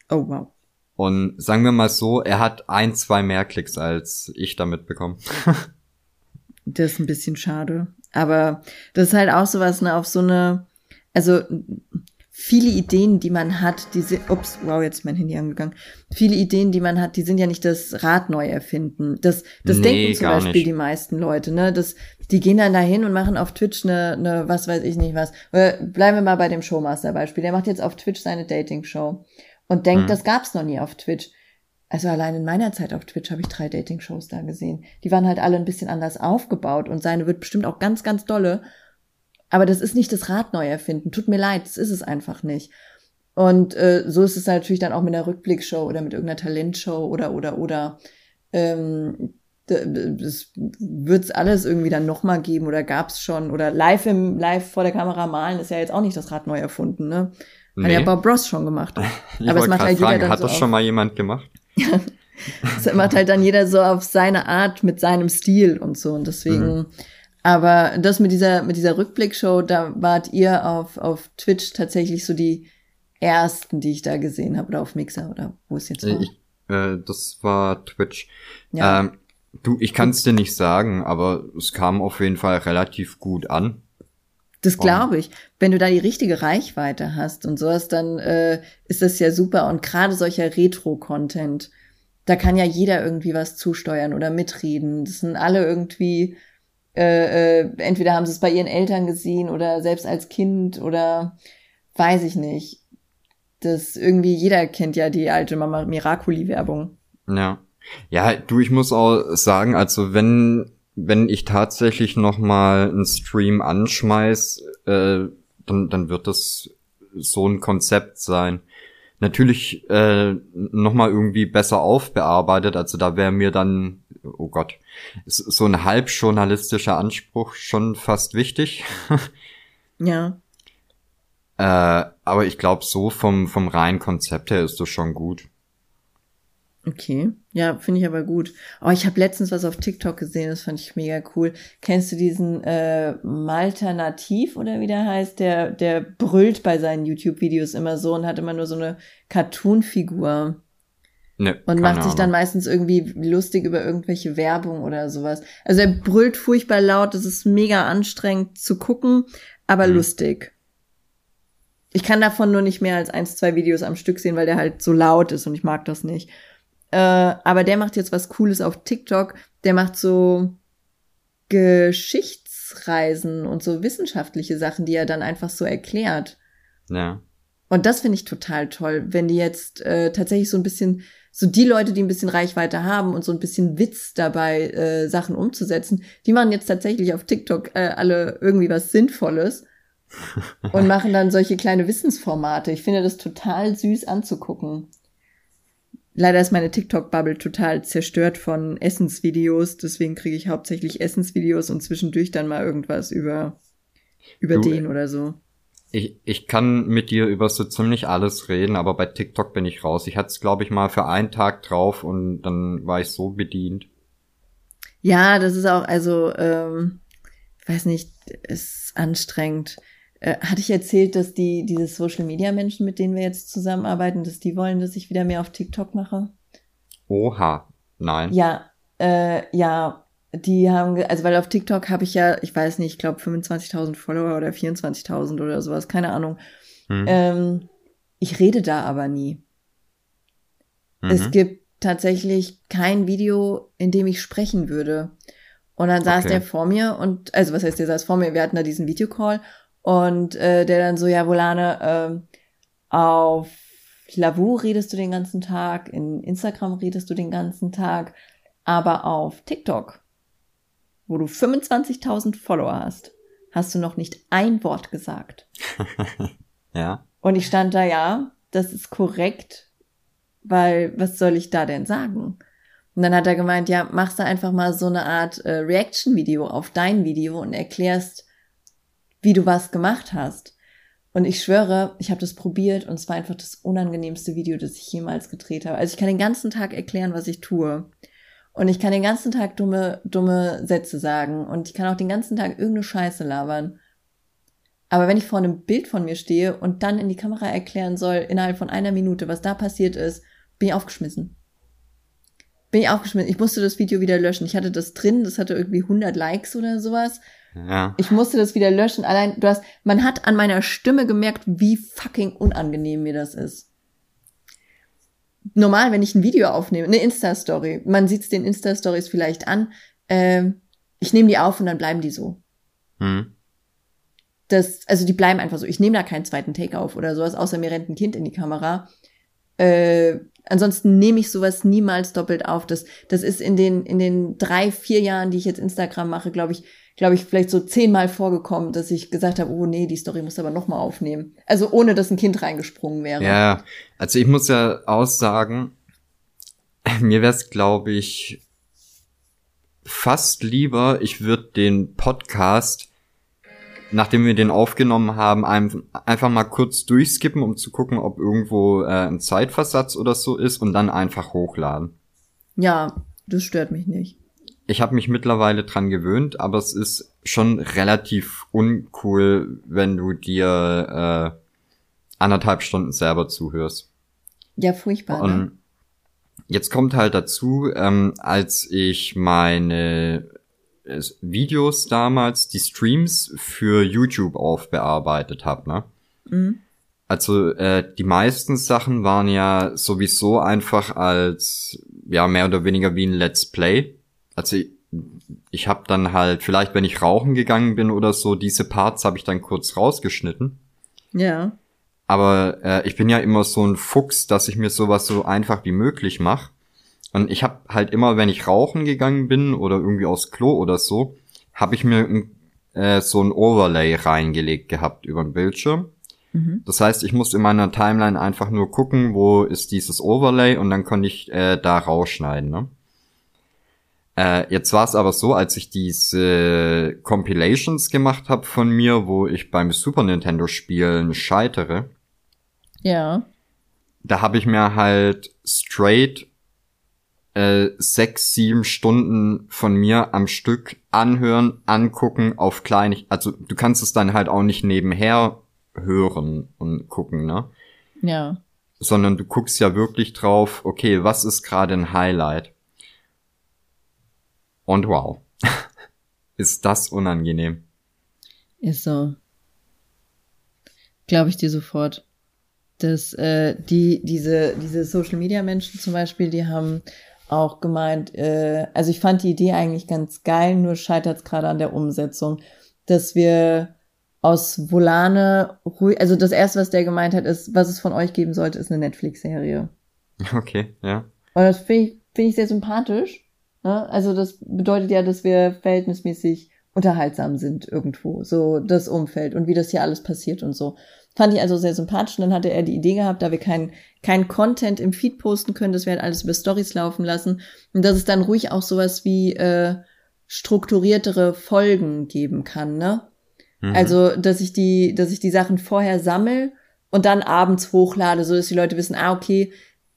Oh wow. Und sagen wir mal so, er hat ein, zwei mehr Klicks als ich damit bekommen. das ist ein bisschen schade. Aber das ist halt auch sowas, ne, auf so eine, also viele Ideen, die man hat, diese, ups, wow, jetzt ist mein Handy angegangen. Viele Ideen, die man hat, die sind ja nicht das Rad neu erfinden. Das, das nee, denken zum Beispiel nicht. die meisten Leute, ne? Das, die gehen dann dahin und machen auf Twitch eine, eine was weiß ich nicht was. Bleiben wir mal bei dem Showmaster-Beispiel. Der macht jetzt auf Twitch seine Dating-Show und denkt, hm. das gab's noch nie auf Twitch. Also allein in meiner Zeit auf Twitch habe ich drei Dating-Shows da gesehen. Die waren halt alle ein bisschen anders aufgebaut und seine wird bestimmt auch ganz, ganz dolle. Aber das ist nicht das Rad neu erfinden. Tut mir leid, das ist es einfach nicht. Und äh, so ist es natürlich dann auch mit einer Rückblickshow oder mit irgendeiner Talentshow oder oder oder. Ähm, das wird es alles irgendwie dann nochmal geben oder gab es schon oder live im live vor der Kamera malen ist ja jetzt auch nicht das Rad neu erfunden, ne? Hat nee. ja Bob Ross schon gemacht. Aber es macht halt fragen, jeder dann Hat so das schon mal jemand gemacht? Das macht halt dann jeder so auf seine Art mit seinem Stil und so und deswegen mhm. Aber das mit dieser, mit dieser Rückblickshow, da wart ihr auf, auf Twitch tatsächlich so die ersten, die ich da gesehen habe, oder auf Mixer, oder wo es jetzt war? Ich, äh, das war Twitch. Ja. Ähm, du, ich kann es dir nicht sagen, aber es kam auf jeden Fall relativ gut an. Das glaube ich. Wenn du da die richtige Reichweite hast und sowas, dann äh, ist das ja super. Und gerade solcher Retro-Content, da kann ja jeder irgendwie was zusteuern oder mitreden. Das sind alle irgendwie äh, äh, entweder haben sie es bei ihren Eltern gesehen oder selbst als Kind oder weiß ich nicht. Das irgendwie jeder kennt ja die alte Mama Miraculi Werbung. Ja. Ja, du, ich muss auch sagen, also wenn wenn ich tatsächlich noch mal einen Stream anschmeiß, äh, dann dann wird das so ein Konzept sein. Natürlich äh, noch mal irgendwie besser aufbearbeitet, also da wäre mir dann oh Gott, so ein halb journalistischer Anspruch schon fast wichtig. ja. Äh, aber ich glaube, so vom, vom reinen Konzept her ist das schon gut. Okay, ja, finde ich aber gut. Oh, ich habe letztens was auf TikTok gesehen, das fand ich mega cool. Kennst du diesen äh, Malternativ oder wie der heißt? Der, der brüllt bei seinen YouTube-Videos immer so und hat immer nur so eine Cartoon-Figur. Ne, Und macht sich dann meistens irgendwie lustig über irgendwelche Werbung oder sowas. Also er brüllt furchtbar laut, das ist mega anstrengend zu gucken, aber Mhm. lustig. Ich kann davon nur nicht mehr als eins, zwei Videos am Stück sehen, weil der halt so laut ist und ich mag das nicht. Äh, aber der macht jetzt was Cooles auf TikTok. Der macht so Geschichtsreisen und so wissenschaftliche Sachen, die er dann einfach so erklärt. Ja. Und das finde ich total toll, wenn die jetzt äh, tatsächlich so ein bisschen, so die Leute, die ein bisschen Reichweite haben und so ein bisschen Witz dabei, äh, Sachen umzusetzen, die machen jetzt tatsächlich auf TikTok äh, alle irgendwie was Sinnvolles und machen dann solche kleine Wissensformate. Ich finde das total süß anzugucken. Leider ist meine TikTok-Bubble total zerstört von Essensvideos, deswegen kriege ich hauptsächlich Essensvideos und zwischendurch dann mal irgendwas über, über Du, den oder so. Ich, ich kann mit dir über so ziemlich alles reden, aber bei TikTok bin ich raus. Ich hatte es, glaube ich, mal für einen Tag drauf und dann war ich so bedient. Ja, das ist auch, also, ähm, weiß nicht, ist anstrengend. Äh, hatte ich erzählt, dass die, diese Social Media Menschen, mit denen wir jetzt zusammenarbeiten, dass die wollen, dass ich wieder mehr auf TikTok mache? Oha. Nein. Ja, äh, ja, die haben, also weil auf TikTok habe ich ja, ich weiß nicht, ich glaube 25.000 Follower oder 24.000 oder sowas, keine Ahnung. Hm. Ähm, ich rede da aber nie. Es Mhm. gibt tatsächlich kein Video, in dem ich sprechen würde. Und dann saß Okay. der vor mir und, also was heißt, der saß vor mir, wir hatten da diesen Videocall und äh, der dann so, ja, Volane, ähm, auf Lavu redest du den ganzen Tag, in Instagram redest du den ganzen Tag, aber auf TikTok, wo du 25.000 Follower hast, hast du noch nicht ein Wort gesagt. Ja. Und ich stand da, ja, das ist korrekt, weil was soll ich da denn sagen? Und dann hat er gemeint, ja, machst du einfach mal so eine Art äh, Reaction-Video auf dein Video und erklärst, wie du was gemacht hast. Und ich schwöre, ich habe das probiert und es war einfach das unangenehmste Video, das ich jemals gedreht habe. Also ich kann den ganzen Tag erklären, was ich tue. Und ich kann den ganzen Tag dumme, dumme Sätze sagen. Und ich kann auch den ganzen Tag irgendeine Scheiße labern. Aber wenn ich vor einem Bild von mir stehe und dann in die Kamera erklären soll, innerhalb von einer Minute, was da passiert ist, bin ich aufgeschmissen. Bin ich aufgeschmissen. Ich musste das Video wieder löschen. Ich hatte das drin, das hatte irgendwie 100 Likes oder sowas. Ja. Ich musste das wieder löschen. Allein, du hast, man hat an meiner Stimme gemerkt, wie fucking unangenehm mir das ist. Normal, wenn ich ein Video aufnehme, eine Insta-Story, man sieht es den Insta-Stories vielleicht an, ähm, ich nehme die auf und dann bleiben die so. Hm. das, also die bleiben einfach so. Ich nehme da keinen zweiten Take auf oder sowas, außer mir rennt ein Kind in die Kamera. Äh, ansonsten nehme ich sowas niemals doppelt auf. Das, das ist in den, in den drei, vier Jahren, die ich jetzt Instagram mache, glaube ich, glaube ich, vielleicht so zehnmal vorgekommen, dass ich gesagt habe, oh nee, die Story muss aber nochmal aufnehmen. Also ohne, dass ein Kind reingesprungen wäre. Ja, also ich muss ja aussagen, mir wäre es, glaube ich, fast lieber, ich würde den Podcast, nachdem wir den aufgenommen haben, ein, einfach mal kurz durchskippen, um zu gucken, ob irgendwo äh, ein Zeitversatz oder so ist und dann einfach hochladen. ja, das stört mich nicht. Ich habe mich mittlerweile dran gewöhnt, aber es ist schon relativ uncool, wenn du dir äh, anderthalb Stunden selber zuhörst. Ja, furchtbar. Ne? Und jetzt kommt halt dazu, ähm, als ich meine äh, Videos damals, die Streams für YouTube aufbearbeitet habe, ne? Mhm. Also äh, die meisten Sachen waren ja sowieso einfach als ja mehr oder weniger wie ein Let's Play. Also ich, ich habe dann halt vielleicht, wenn ich rauchen gegangen bin oder so, diese Parts habe ich dann kurz rausgeschnitten. Ja. Aber äh, ich bin ja immer so ein Fuchs, dass ich mir sowas so einfach wie möglich mache. Und ich habe halt immer, wenn ich rauchen gegangen bin oder irgendwie aufs Klo oder so, habe ich mir ein, äh, so ein Overlay reingelegt gehabt über den Bildschirm. Mhm. Das heißt, ich musste in meiner Timeline einfach nur gucken, wo ist dieses Overlay und dann konnte ich äh, da rausschneiden. Ne? Äh, jetzt war es aber so, als ich diese Compilations gemacht habe von mir, wo ich beim Super Nintendo Spielen scheitere, Ja. da habe ich mir halt straight äh, sechs, sieben Stunden von mir am Stück anhören, angucken, auf kleinig. Also du kannst es dann halt auch nicht nebenher hören und gucken, ne? Ja. Sondern du guckst ja wirklich drauf, okay, was ist gerade ein Highlight? Und wow. ist das unangenehm. Ist so. Glaube ich dir sofort. Dass äh, die, diese, diese Social Media Menschen zum Beispiel, die haben auch gemeint, äh, also ich fand die Idee eigentlich ganz geil, nur scheitert es gerade an der Umsetzung, dass wir aus Volane ruhig, also das erste, was der gemeint hat, ist, was es von euch geben sollte, ist eine Netflix-Serie. Okay, ja. Und das finde ich, finde ich sehr sympathisch. Ne? Also das bedeutet ja, dass wir verhältnismäßig unterhaltsam sind irgendwo, so das Umfeld und wie das hier alles passiert und so. Fand ich also sehr sympathisch. Und dann hatte er die Idee gehabt, da wir keinen kein Content im Feed posten können, dass wir halt alles über Stories laufen lassen und dass es dann ruhig auch sowas wie äh, strukturiertere Folgen geben kann, ne? Mhm. Also, dass ich die, dass ich die Sachen vorher sammel und dann abends hochlade, so dass die Leute wissen, ah, okay,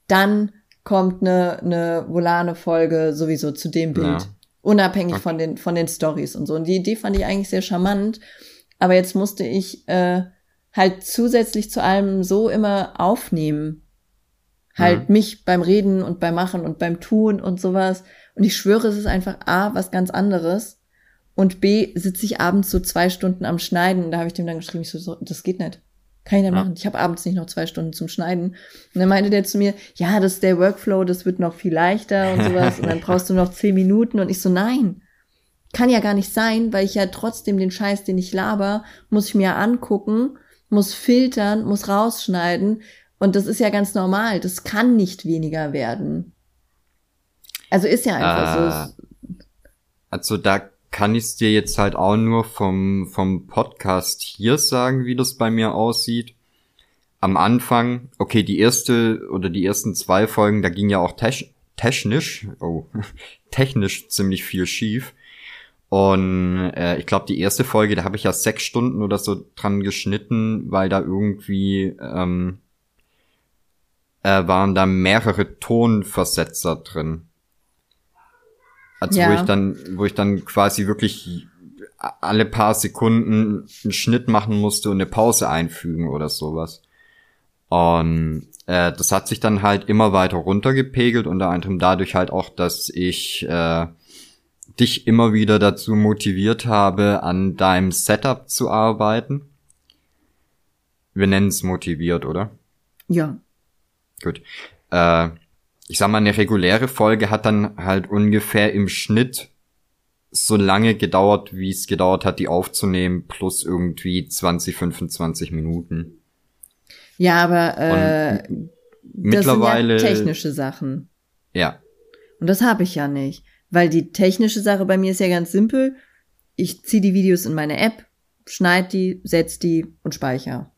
dann kommt eine, eine Volane-Folge sowieso zu dem Bild. Ja. Unabhängig okay. von den, von den Stories und so. Und die Idee fand ich eigentlich sehr charmant. Aber jetzt musste ich äh, halt zusätzlich zu allem so immer aufnehmen. Halt mhm. mich beim Reden und beim Machen und beim Tun und sowas. Und ich schwöre, es ist einfach A, was ganz anderes. Und B, sitze ich abends so zwei Stunden am Schneiden. Und da habe ich dem dann geschrieben, ich so, das geht nicht. Kann ich nicht ja. machen. Ich habe abends nicht noch zwei Stunden zum Schneiden. Und dann meinte der zu mir, ja, das ist der Workflow, das wird noch viel leichter und sowas. und dann brauchst du noch zehn Minuten. Und ich so, nein. Kann ja gar nicht sein, weil ich ja trotzdem den Scheiß, den ich laber, muss ich mir angucken, muss filtern, muss rausschneiden. Und das ist ja ganz normal. Das kann nicht weniger werden. Also ist ja einfach äh, so. Also da kann ich es dir jetzt halt auch nur vom, vom Podcast hier sagen, wie das bei mir aussieht. Am Anfang, okay, die erste oder die ersten zwei Folgen, da ging ja auch te technisch, oh, technisch ziemlich viel schief. Und äh, ich glaube, die erste Folge, da habe ich ja sechs Stunden oder so dran geschnitten, weil da irgendwie ähm, äh, waren da mehrere Tonversetzer drin. Also ja. wo ich dann, wo ich dann quasi wirklich alle paar Sekunden einen Schnitt machen musste und eine Pause einfügen oder sowas. Und äh, das hat sich dann halt immer weiter runtergepegelt, unter anderem dadurch halt auch, dass ich äh, dich immer wieder dazu motiviert habe, an deinem Setup zu arbeiten. Wir nennen es motiviert, oder? Ja. Gut. Äh, ich sag mal, eine reguläre Folge hat dann halt ungefähr im Schnitt so lange gedauert, wie es gedauert hat, die aufzunehmen, plus irgendwie 20, 25 Minuten. Ja, aber äh, mittlerweile das sind ja technische Sachen. Ja. Und das habe ich ja nicht, weil die technische Sache bei mir ist ja ganz simpel. Ich ziehe die Videos in meine App, schneide die, setz die und speichere.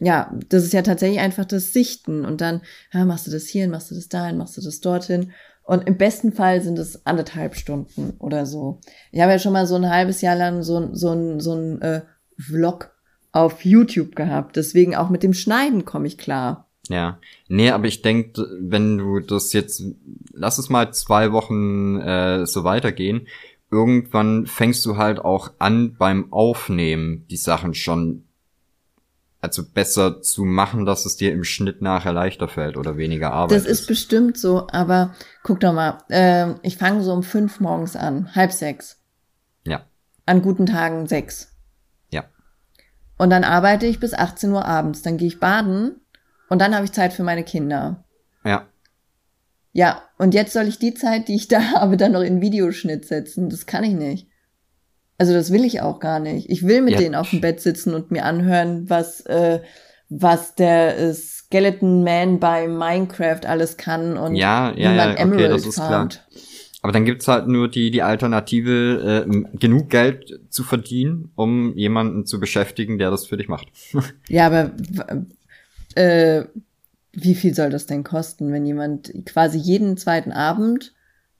Ja, das ist ja tatsächlich einfach das Sichten und dann ja, machst du das hierhin, machst du das dahin, machst du das dorthin. Und im besten Fall sind es anderthalb Stunden oder so. Ich habe ja schon mal so ein halbes Jahr lang so, so ein, so ein äh, Vlog auf YouTube gehabt. Deswegen auch mit dem Schneiden komme ich klar. Ja. Nee, aber ich denke, wenn du das jetzt, lass es mal zwei Wochen äh, so weitergehen, irgendwann fängst du halt auch an beim Aufnehmen die Sachen schon also besser zu machen, dass es dir im Schnitt nachher leichter fällt oder weniger Arbeit. Das ist, ist. bestimmt so, aber guck doch mal, äh, ich fange so um fünf morgens an, halb sechs. Ja. An guten Tagen sechs. Ja. Und dann arbeite ich bis 18 Uhr abends, dann gehe ich baden und dann habe ich Zeit für meine Kinder. Ja. Ja, und jetzt soll ich die Zeit, die ich da habe, dann noch in Videoschnitt setzen. Das kann ich nicht. Also das will ich auch gar nicht. Ich will mit ja. denen auf dem Bett sitzen und mir anhören, was, äh, was der äh, Skeleton Man bei Minecraft alles kann und ja, ja, wie man ja, Emerald okay, das ist klar. Aber dann gibt's halt nur die, die Alternative, äh, genug Geld zu verdienen, um jemanden zu beschäftigen, der das für dich macht. ja, aber äh, wie viel soll das denn kosten, wenn jemand quasi jeden zweiten Abend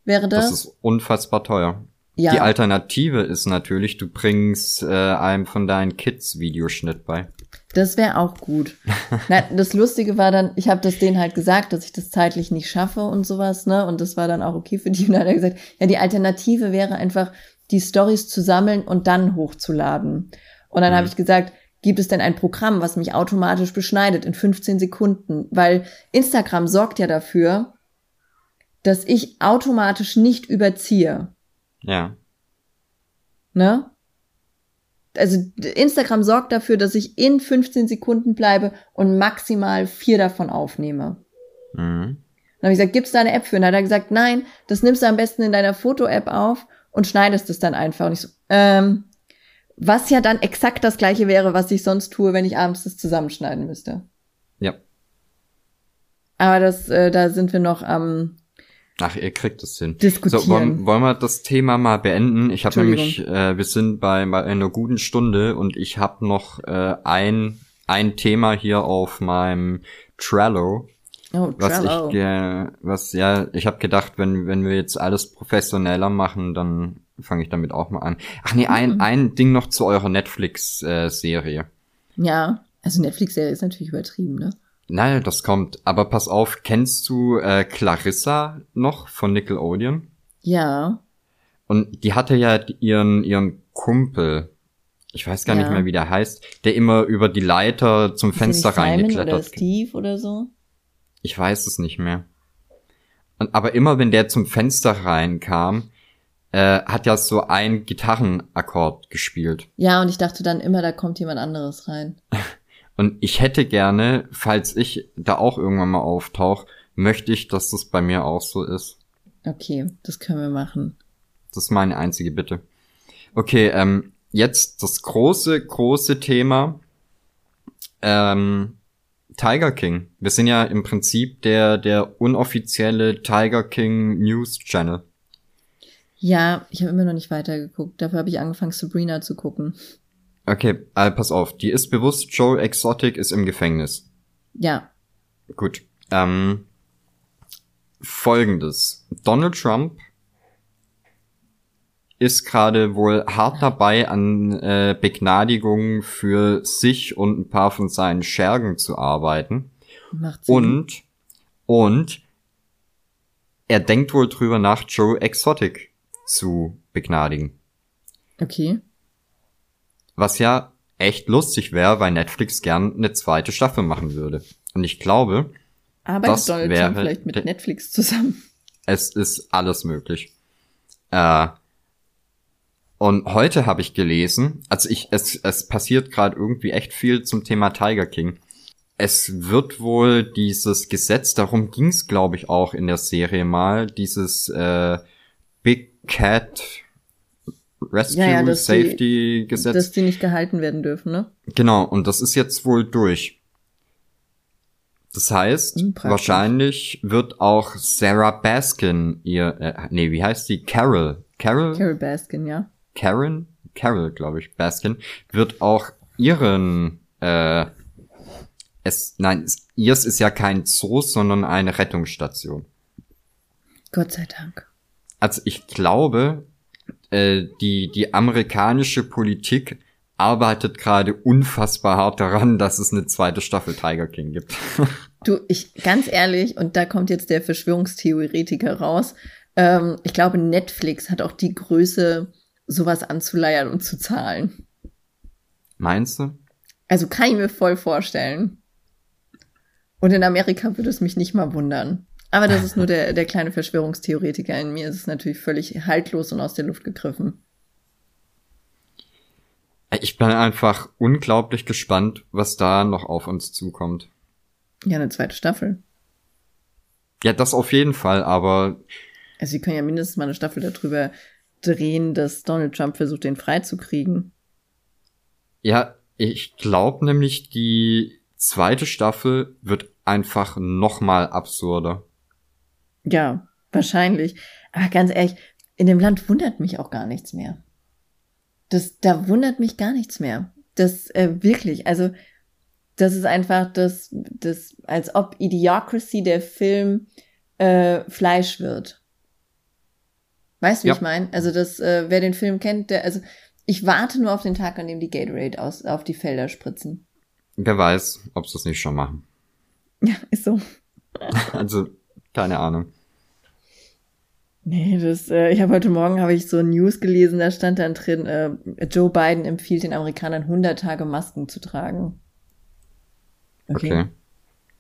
wäre das? Das ist unfassbar teuer. Ja. Die Alternative ist natürlich, du bringst äh, einem von deinen Kids Videoschnitt bei. Das wäre auch gut. Na, das Lustige war dann, ich habe das denen halt gesagt, dass ich das zeitlich nicht schaffe und sowas, ne? Und das war dann auch okay für die. Und dann hat er gesagt, ja, die Alternative wäre einfach, die Stories zu sammeln und dann hochzuladen. Und dann mhm. habe ich gesagt, gibt es denn ein Programm, was mich automatisch beschneidet in 15 Sekunden? Weil Instagram sorgt ja dafür, dass ich automatisch nicht überziehe. Ja. Ne? Also Instagram sorgt dafür, dass ich in 15 Sekunden bleibe und maximal vier davon aufnehme. Mhm. Dann habe ich gesagt, gibt's da eine App für? Und dann hat er gesagt, nein, das nimmst du am besten in deiner Foto-App auf und schneidest es dann einfach. Und ich so, ähm, was ja dann exakt das gleiche wäre, was ich sonst tue, wenn ich abends das zusammenschneiden müsste. Ja. Aber das, äh, da sind wir noch am Ach, ihr kriegt es hin. Diskutieren. So, wollen, wollen wir das Thema mal beenden? Ich habe nämlich, äh, wir sind bei, bei einer guten Stunde und ich habe noch äh, ein, ein Thema hier auf meinem Trello. Oh, was Trello. ich, äh, was ja, ich habe gedacht, wenn wenn wir jetzt alles professioneller machen, dann fange ich damit auch mal an. Ach nee, ein mhm. ein Ding noch zu eurer Netflix äh, Serie. Ja, also Netflix Serie ist natürlich übertrieben, ne? Nein, das kommt. Aber pass auf, kennst du äh, Clarissa noch von Nickelodeon? Ja. Und die hatte ja ihren, ihren Kumpel, ich weiß gar ja. nicht mehr, wie der heißt, der immer über die Leiter zum Ist Fenster reingeklettert. Oder Steve oder so? Ich weiß es nicht mehr. Und, aber immer wenn der zum Fenster reinkam, äh, hat ja so ein Gitarrenakkord gespielt. Ja, und ich dachte dann immer, da kommt jemand anderes rein. Und ich hätte gerne, falls ich da auch irgendwann mal auftauche, möchte ich, dass das bei mir auch so ist. Okay, das können wir machen. Das ist meine einzige Bitte. Okay, ähm, jetzt das große, große Thema. Ähm, Tiger King. Wir sind ja im Prinzip der, der unoffizielle Tiger King News Channel. Ja, ich habe immer noch nicht weitergeguckt. Dafür habe ich angefangen, Sabrina zu gucken. Okay, äh, pass auf. Die ist bewusst, Joe Exotic ist im Gefängnis. Ja. Gut. Ähm, Folgendes. Donald Trump ist gerade wohl hart dabei, an äh, Begnadigungen für sich und ein paar von seinen Schergen zu arbeiten. Macht Sinn. Und, und er denkt wohl drüber nach, Joe Exotic zu begnadigen. Okay. Was ja echt lustig wäre, weil Netflix gern eine zweite Staffel machen würde. Und ich glaube, Arbeitet das Donald wäre Trump vielleicht mit Netflix zusammen? Es ist alles möglich. Äh, und heute habe ich gelesen, also ich, es, es passiert gerade irgendwie echt viel zum Thema Tiger King. Es wird wohl dieses Gesetz, darum ging es, glaube ich, auch in der Serie mal, dieses äh, Big Cat Rescue ja, ja, Safety die, Gesetz. Dass die nicht gehalten werden dürfen, ne? Genau, und das ist jetzt wohl durch. Das heißt, hm, wahrscheinlich wird auch Sarah Baskin ihr, äh, nee, wie heißt sie? Carol. Carol? Carol Baskin, ja. Karen? Carol, glaube ich, Baskin, wird auch ihren, äh, es, nein, es, ihrs ist ja kein Zoo, sondern eine Rettungsstation. Gott sei Dank. Also ich glaube, äh, die, die amerikanische Politik arbeitet gerade unfassbar hart daran, dass es eine zweite Staffel Tiger King gibt. du, ich, ganz ehrlich, und da kommt jetzt der Verschwörungstheoretiker raus, ähm, ich glaube, Netflix hat auch die Größe, sowas anzuleiern und zu zahlen. Meinst du? Also kann ich mir voll vorstellen. Und in Amerika würde es mich nicht mal wundern. Aber das ist nur der, der kleine Verschwörungstheoretiker in mir. Es ist natürlich völlig haltlos und aus der Luft gegriffen. Ich bin einfach unglaublich gespannt, was da noch auf uns zukommt. Ja, eine zweite Staffel. Ja, das auf jeden Fall, aber. Also, sie können ja mindestens mal eine Staffel darüber drehen, dass Donald Trump versucht, den freizukriegen. Ja, ich glaube nämlich, die zweite Staffel wird einfach noch mal absurder. Ja, wahrscheinlich. Aber ganz ehrlich, in dem Land wundert mich auch gar nichts mehr. Das, da wundert mich gar nichts mehr. Das äh, wirklich, also das ist einfach das, das, als ob Idiocracy der Film äh, Fleisch wird. Weißt du, wie ja. ich meine? Also das, äh, wer den Film kennt, der, also ich warte nur auf den Tag, an dem die Gatorade aus, auf die Felder spritzen. Wer weiß, ob sie es nicht schon machen. Ja, ist so. also, keine Ahnung. Nee, das, äh, ich habe heute Morgen habe ich so News gelesen, da stand dann drin, äh, Joe Biden empfiehlt den Amerikanern 100 Tage Masken zu tragen. Okay. okay.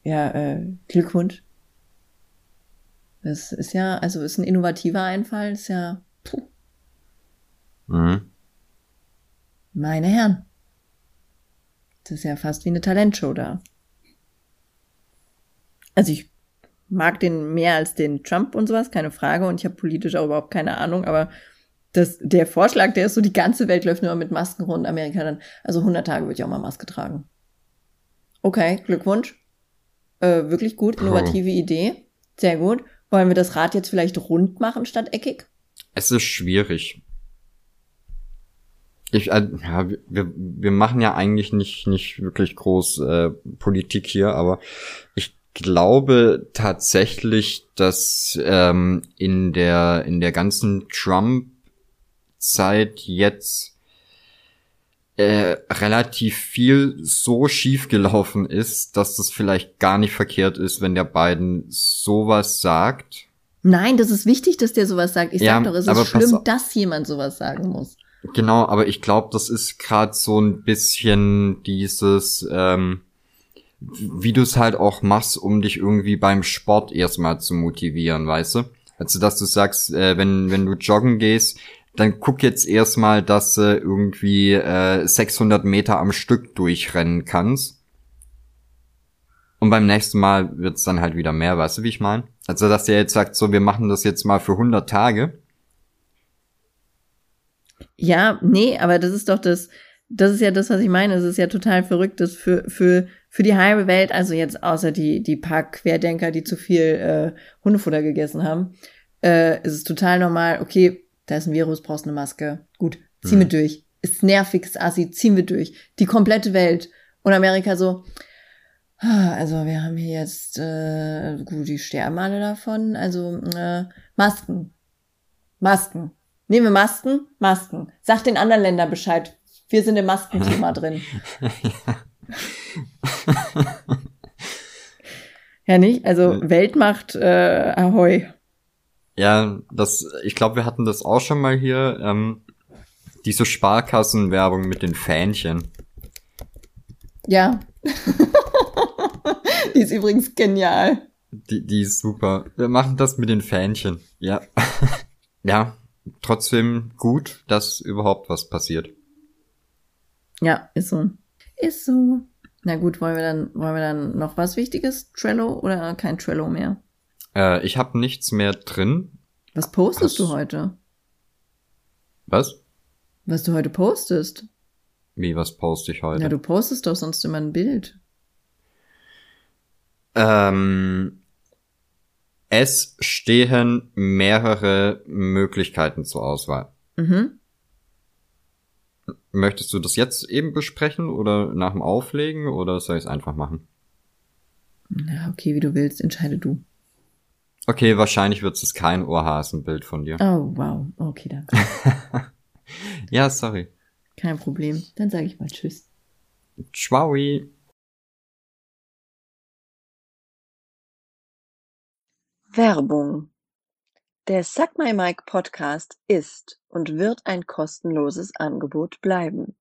Ja, äh, Glückwunsch. Das ist ja, also ist ein innovativer Einfall, ist ja, puh. Mhm. Meine Herren. Das ist ja fast wie eine Talentshow da. Also ich mag den mehr als den Trump und sowas, keine Frage. Und ich habe politisch auch überhaupt keine Ahnung, aber das, der Vorschlag, der ist so, die ganze Welt läuft nur mit Masken rum, Amerika dann, also 100 Tage würde ich auch mal Maske tragen. Okay, Glückwunsch. Äh, wirklich gut, innovative oh. Idee. Sehr gut. Wollen wir das Rad jetzt vielleicht rund machen statt eckig? Es ist schwierig. Ich, äh, ja, wir, wir machen ja eigentlich nicht, nicht wirklich groß äh, Politik hier, aber ich glaube tatsächlich, dass ähm, in der in der ganzen Trump-Zeit jetzt äh, relativ viel so schief gelaufen ist, dass das vielleicht gar nicht verkehrt ist, wenn der Biden sowas sagt. Nein, das ist wichtig, dass der sowas sagt. Ich ja, sag doch, es ist schlimm, dass jemand sowas sagen muss. Genau, aber ich glaube, das ist gerade so ein bisschen dieses ähm, wie du es halt auch machst, um dich irgendwie beim Sport erstmal zu motivieren, weißt du? Also, dass du sagst, äh, wenn, wenn du joggen gehst, dann guck jetzt erstmal, dass du irgendwie äh, 600 Meter am Stück durchrennen kannst. Und beim nächsten Mal wird's dann halt wieder mehr, weißt du, wie ich meine? Also, dass der jetzt sagt, so, wir machen das jetzt mal für 100 Tage. Ja, nee, aber das ist doch das, das ist ja das, was ich meine. Es ist ja total verrückt, dass für, für, für die halbe Welt, also jetzt außer die, die paar Querdenker, die zu viel äh, Hundefutter gegessen haben, äh, ist es total normal, okay, da ist ein Virus, brauchst eine Maske. Gut, ziehen mhm. wir durch. Ist nervig, ist assi, ziehen wir durch. Die komplette Welt. Und Amerika so, ah, also wir haben hier jetzt, äh, gut, die sterben alle davon, also äh, Masken. Masken. Nehmen wir Masken? Masken. Sag den anderen Ländern Bescheid. Wir sind im Maskenthema drin. ja, nicht? Also Weltmacht, äh, Ahoi. Ja, das, ich glaube, wir hatten das auch schon mal hier, ähm, diese Sparkassenwerbung mit den Fähnchen. Ja. die ist übrigens genial. Die, die ist super. Wir machen das mit den Fähnchen. Ja. ja, trotzdem gut, dass überhaupt was passiert. Ja, ist so. Ist so. Na gut, wollen wir dann, wollen wir dann noch was Wichtiges? Trello oder kein Trello mehr? Äh, ich habe nichts mehr drin. Was postest Hast... du heute? Was? Was du heute postest? Wie, was poste ich heute? Ja, du postest doch sonst immer ein Bild. Ähm, es stehen mehrere Möglichkeiten zur Auswahl. Mhm. Möchtest du das jetzt eben besprechen oder nach dem Auflegen oder soll ich es einfach machen? Na, okay, wie du willst, entscheide du. Okay, wahrscheinlich wird es kein Ohrhasenbild von dir. Oh, wow. Okay, dann. ja, sorry. Kein Problem. Dann sage ich mal Tschüss. Ciao. Werbung der Suck My Mic Podcast ist und wird ein kostenloses Angebot bleiben.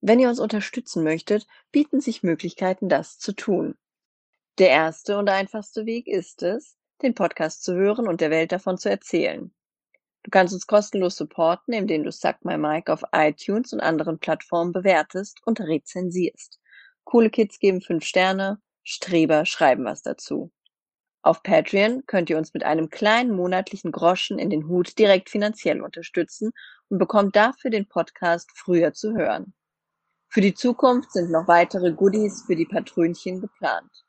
Wenn ihr uns unterstützen möchtet, bieten sich Möglichkeiten, das zu tun. Der erste und einfachste Weg ist es, den Podcast zu hören und der Welt davon zu erzählen. Du kannst uns kostenlos supporten, indem du Suck My Mic auf iTunes und anderen Plattformen bewertest und rezensierst. Coole Kids geben fünf Sterne, Streber schreiben was dazu. Auf Patreon könnt ihr uns mit einem kleinen monatlichen Groschen in den Hut direkt finanziell unterstützen und bekommt dafür den Podcast früher zu hören. Für die Zukunft sind noch weitere Goodies für die Patrönchen geplant.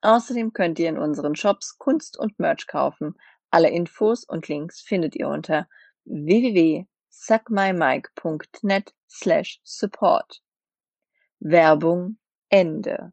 Außerdem könnt ihr in unseren Shops Kunst und Merch kaufen. Alle Infos und Links findet ihr unter www.suckmymike.net slash support. Werbung Ende.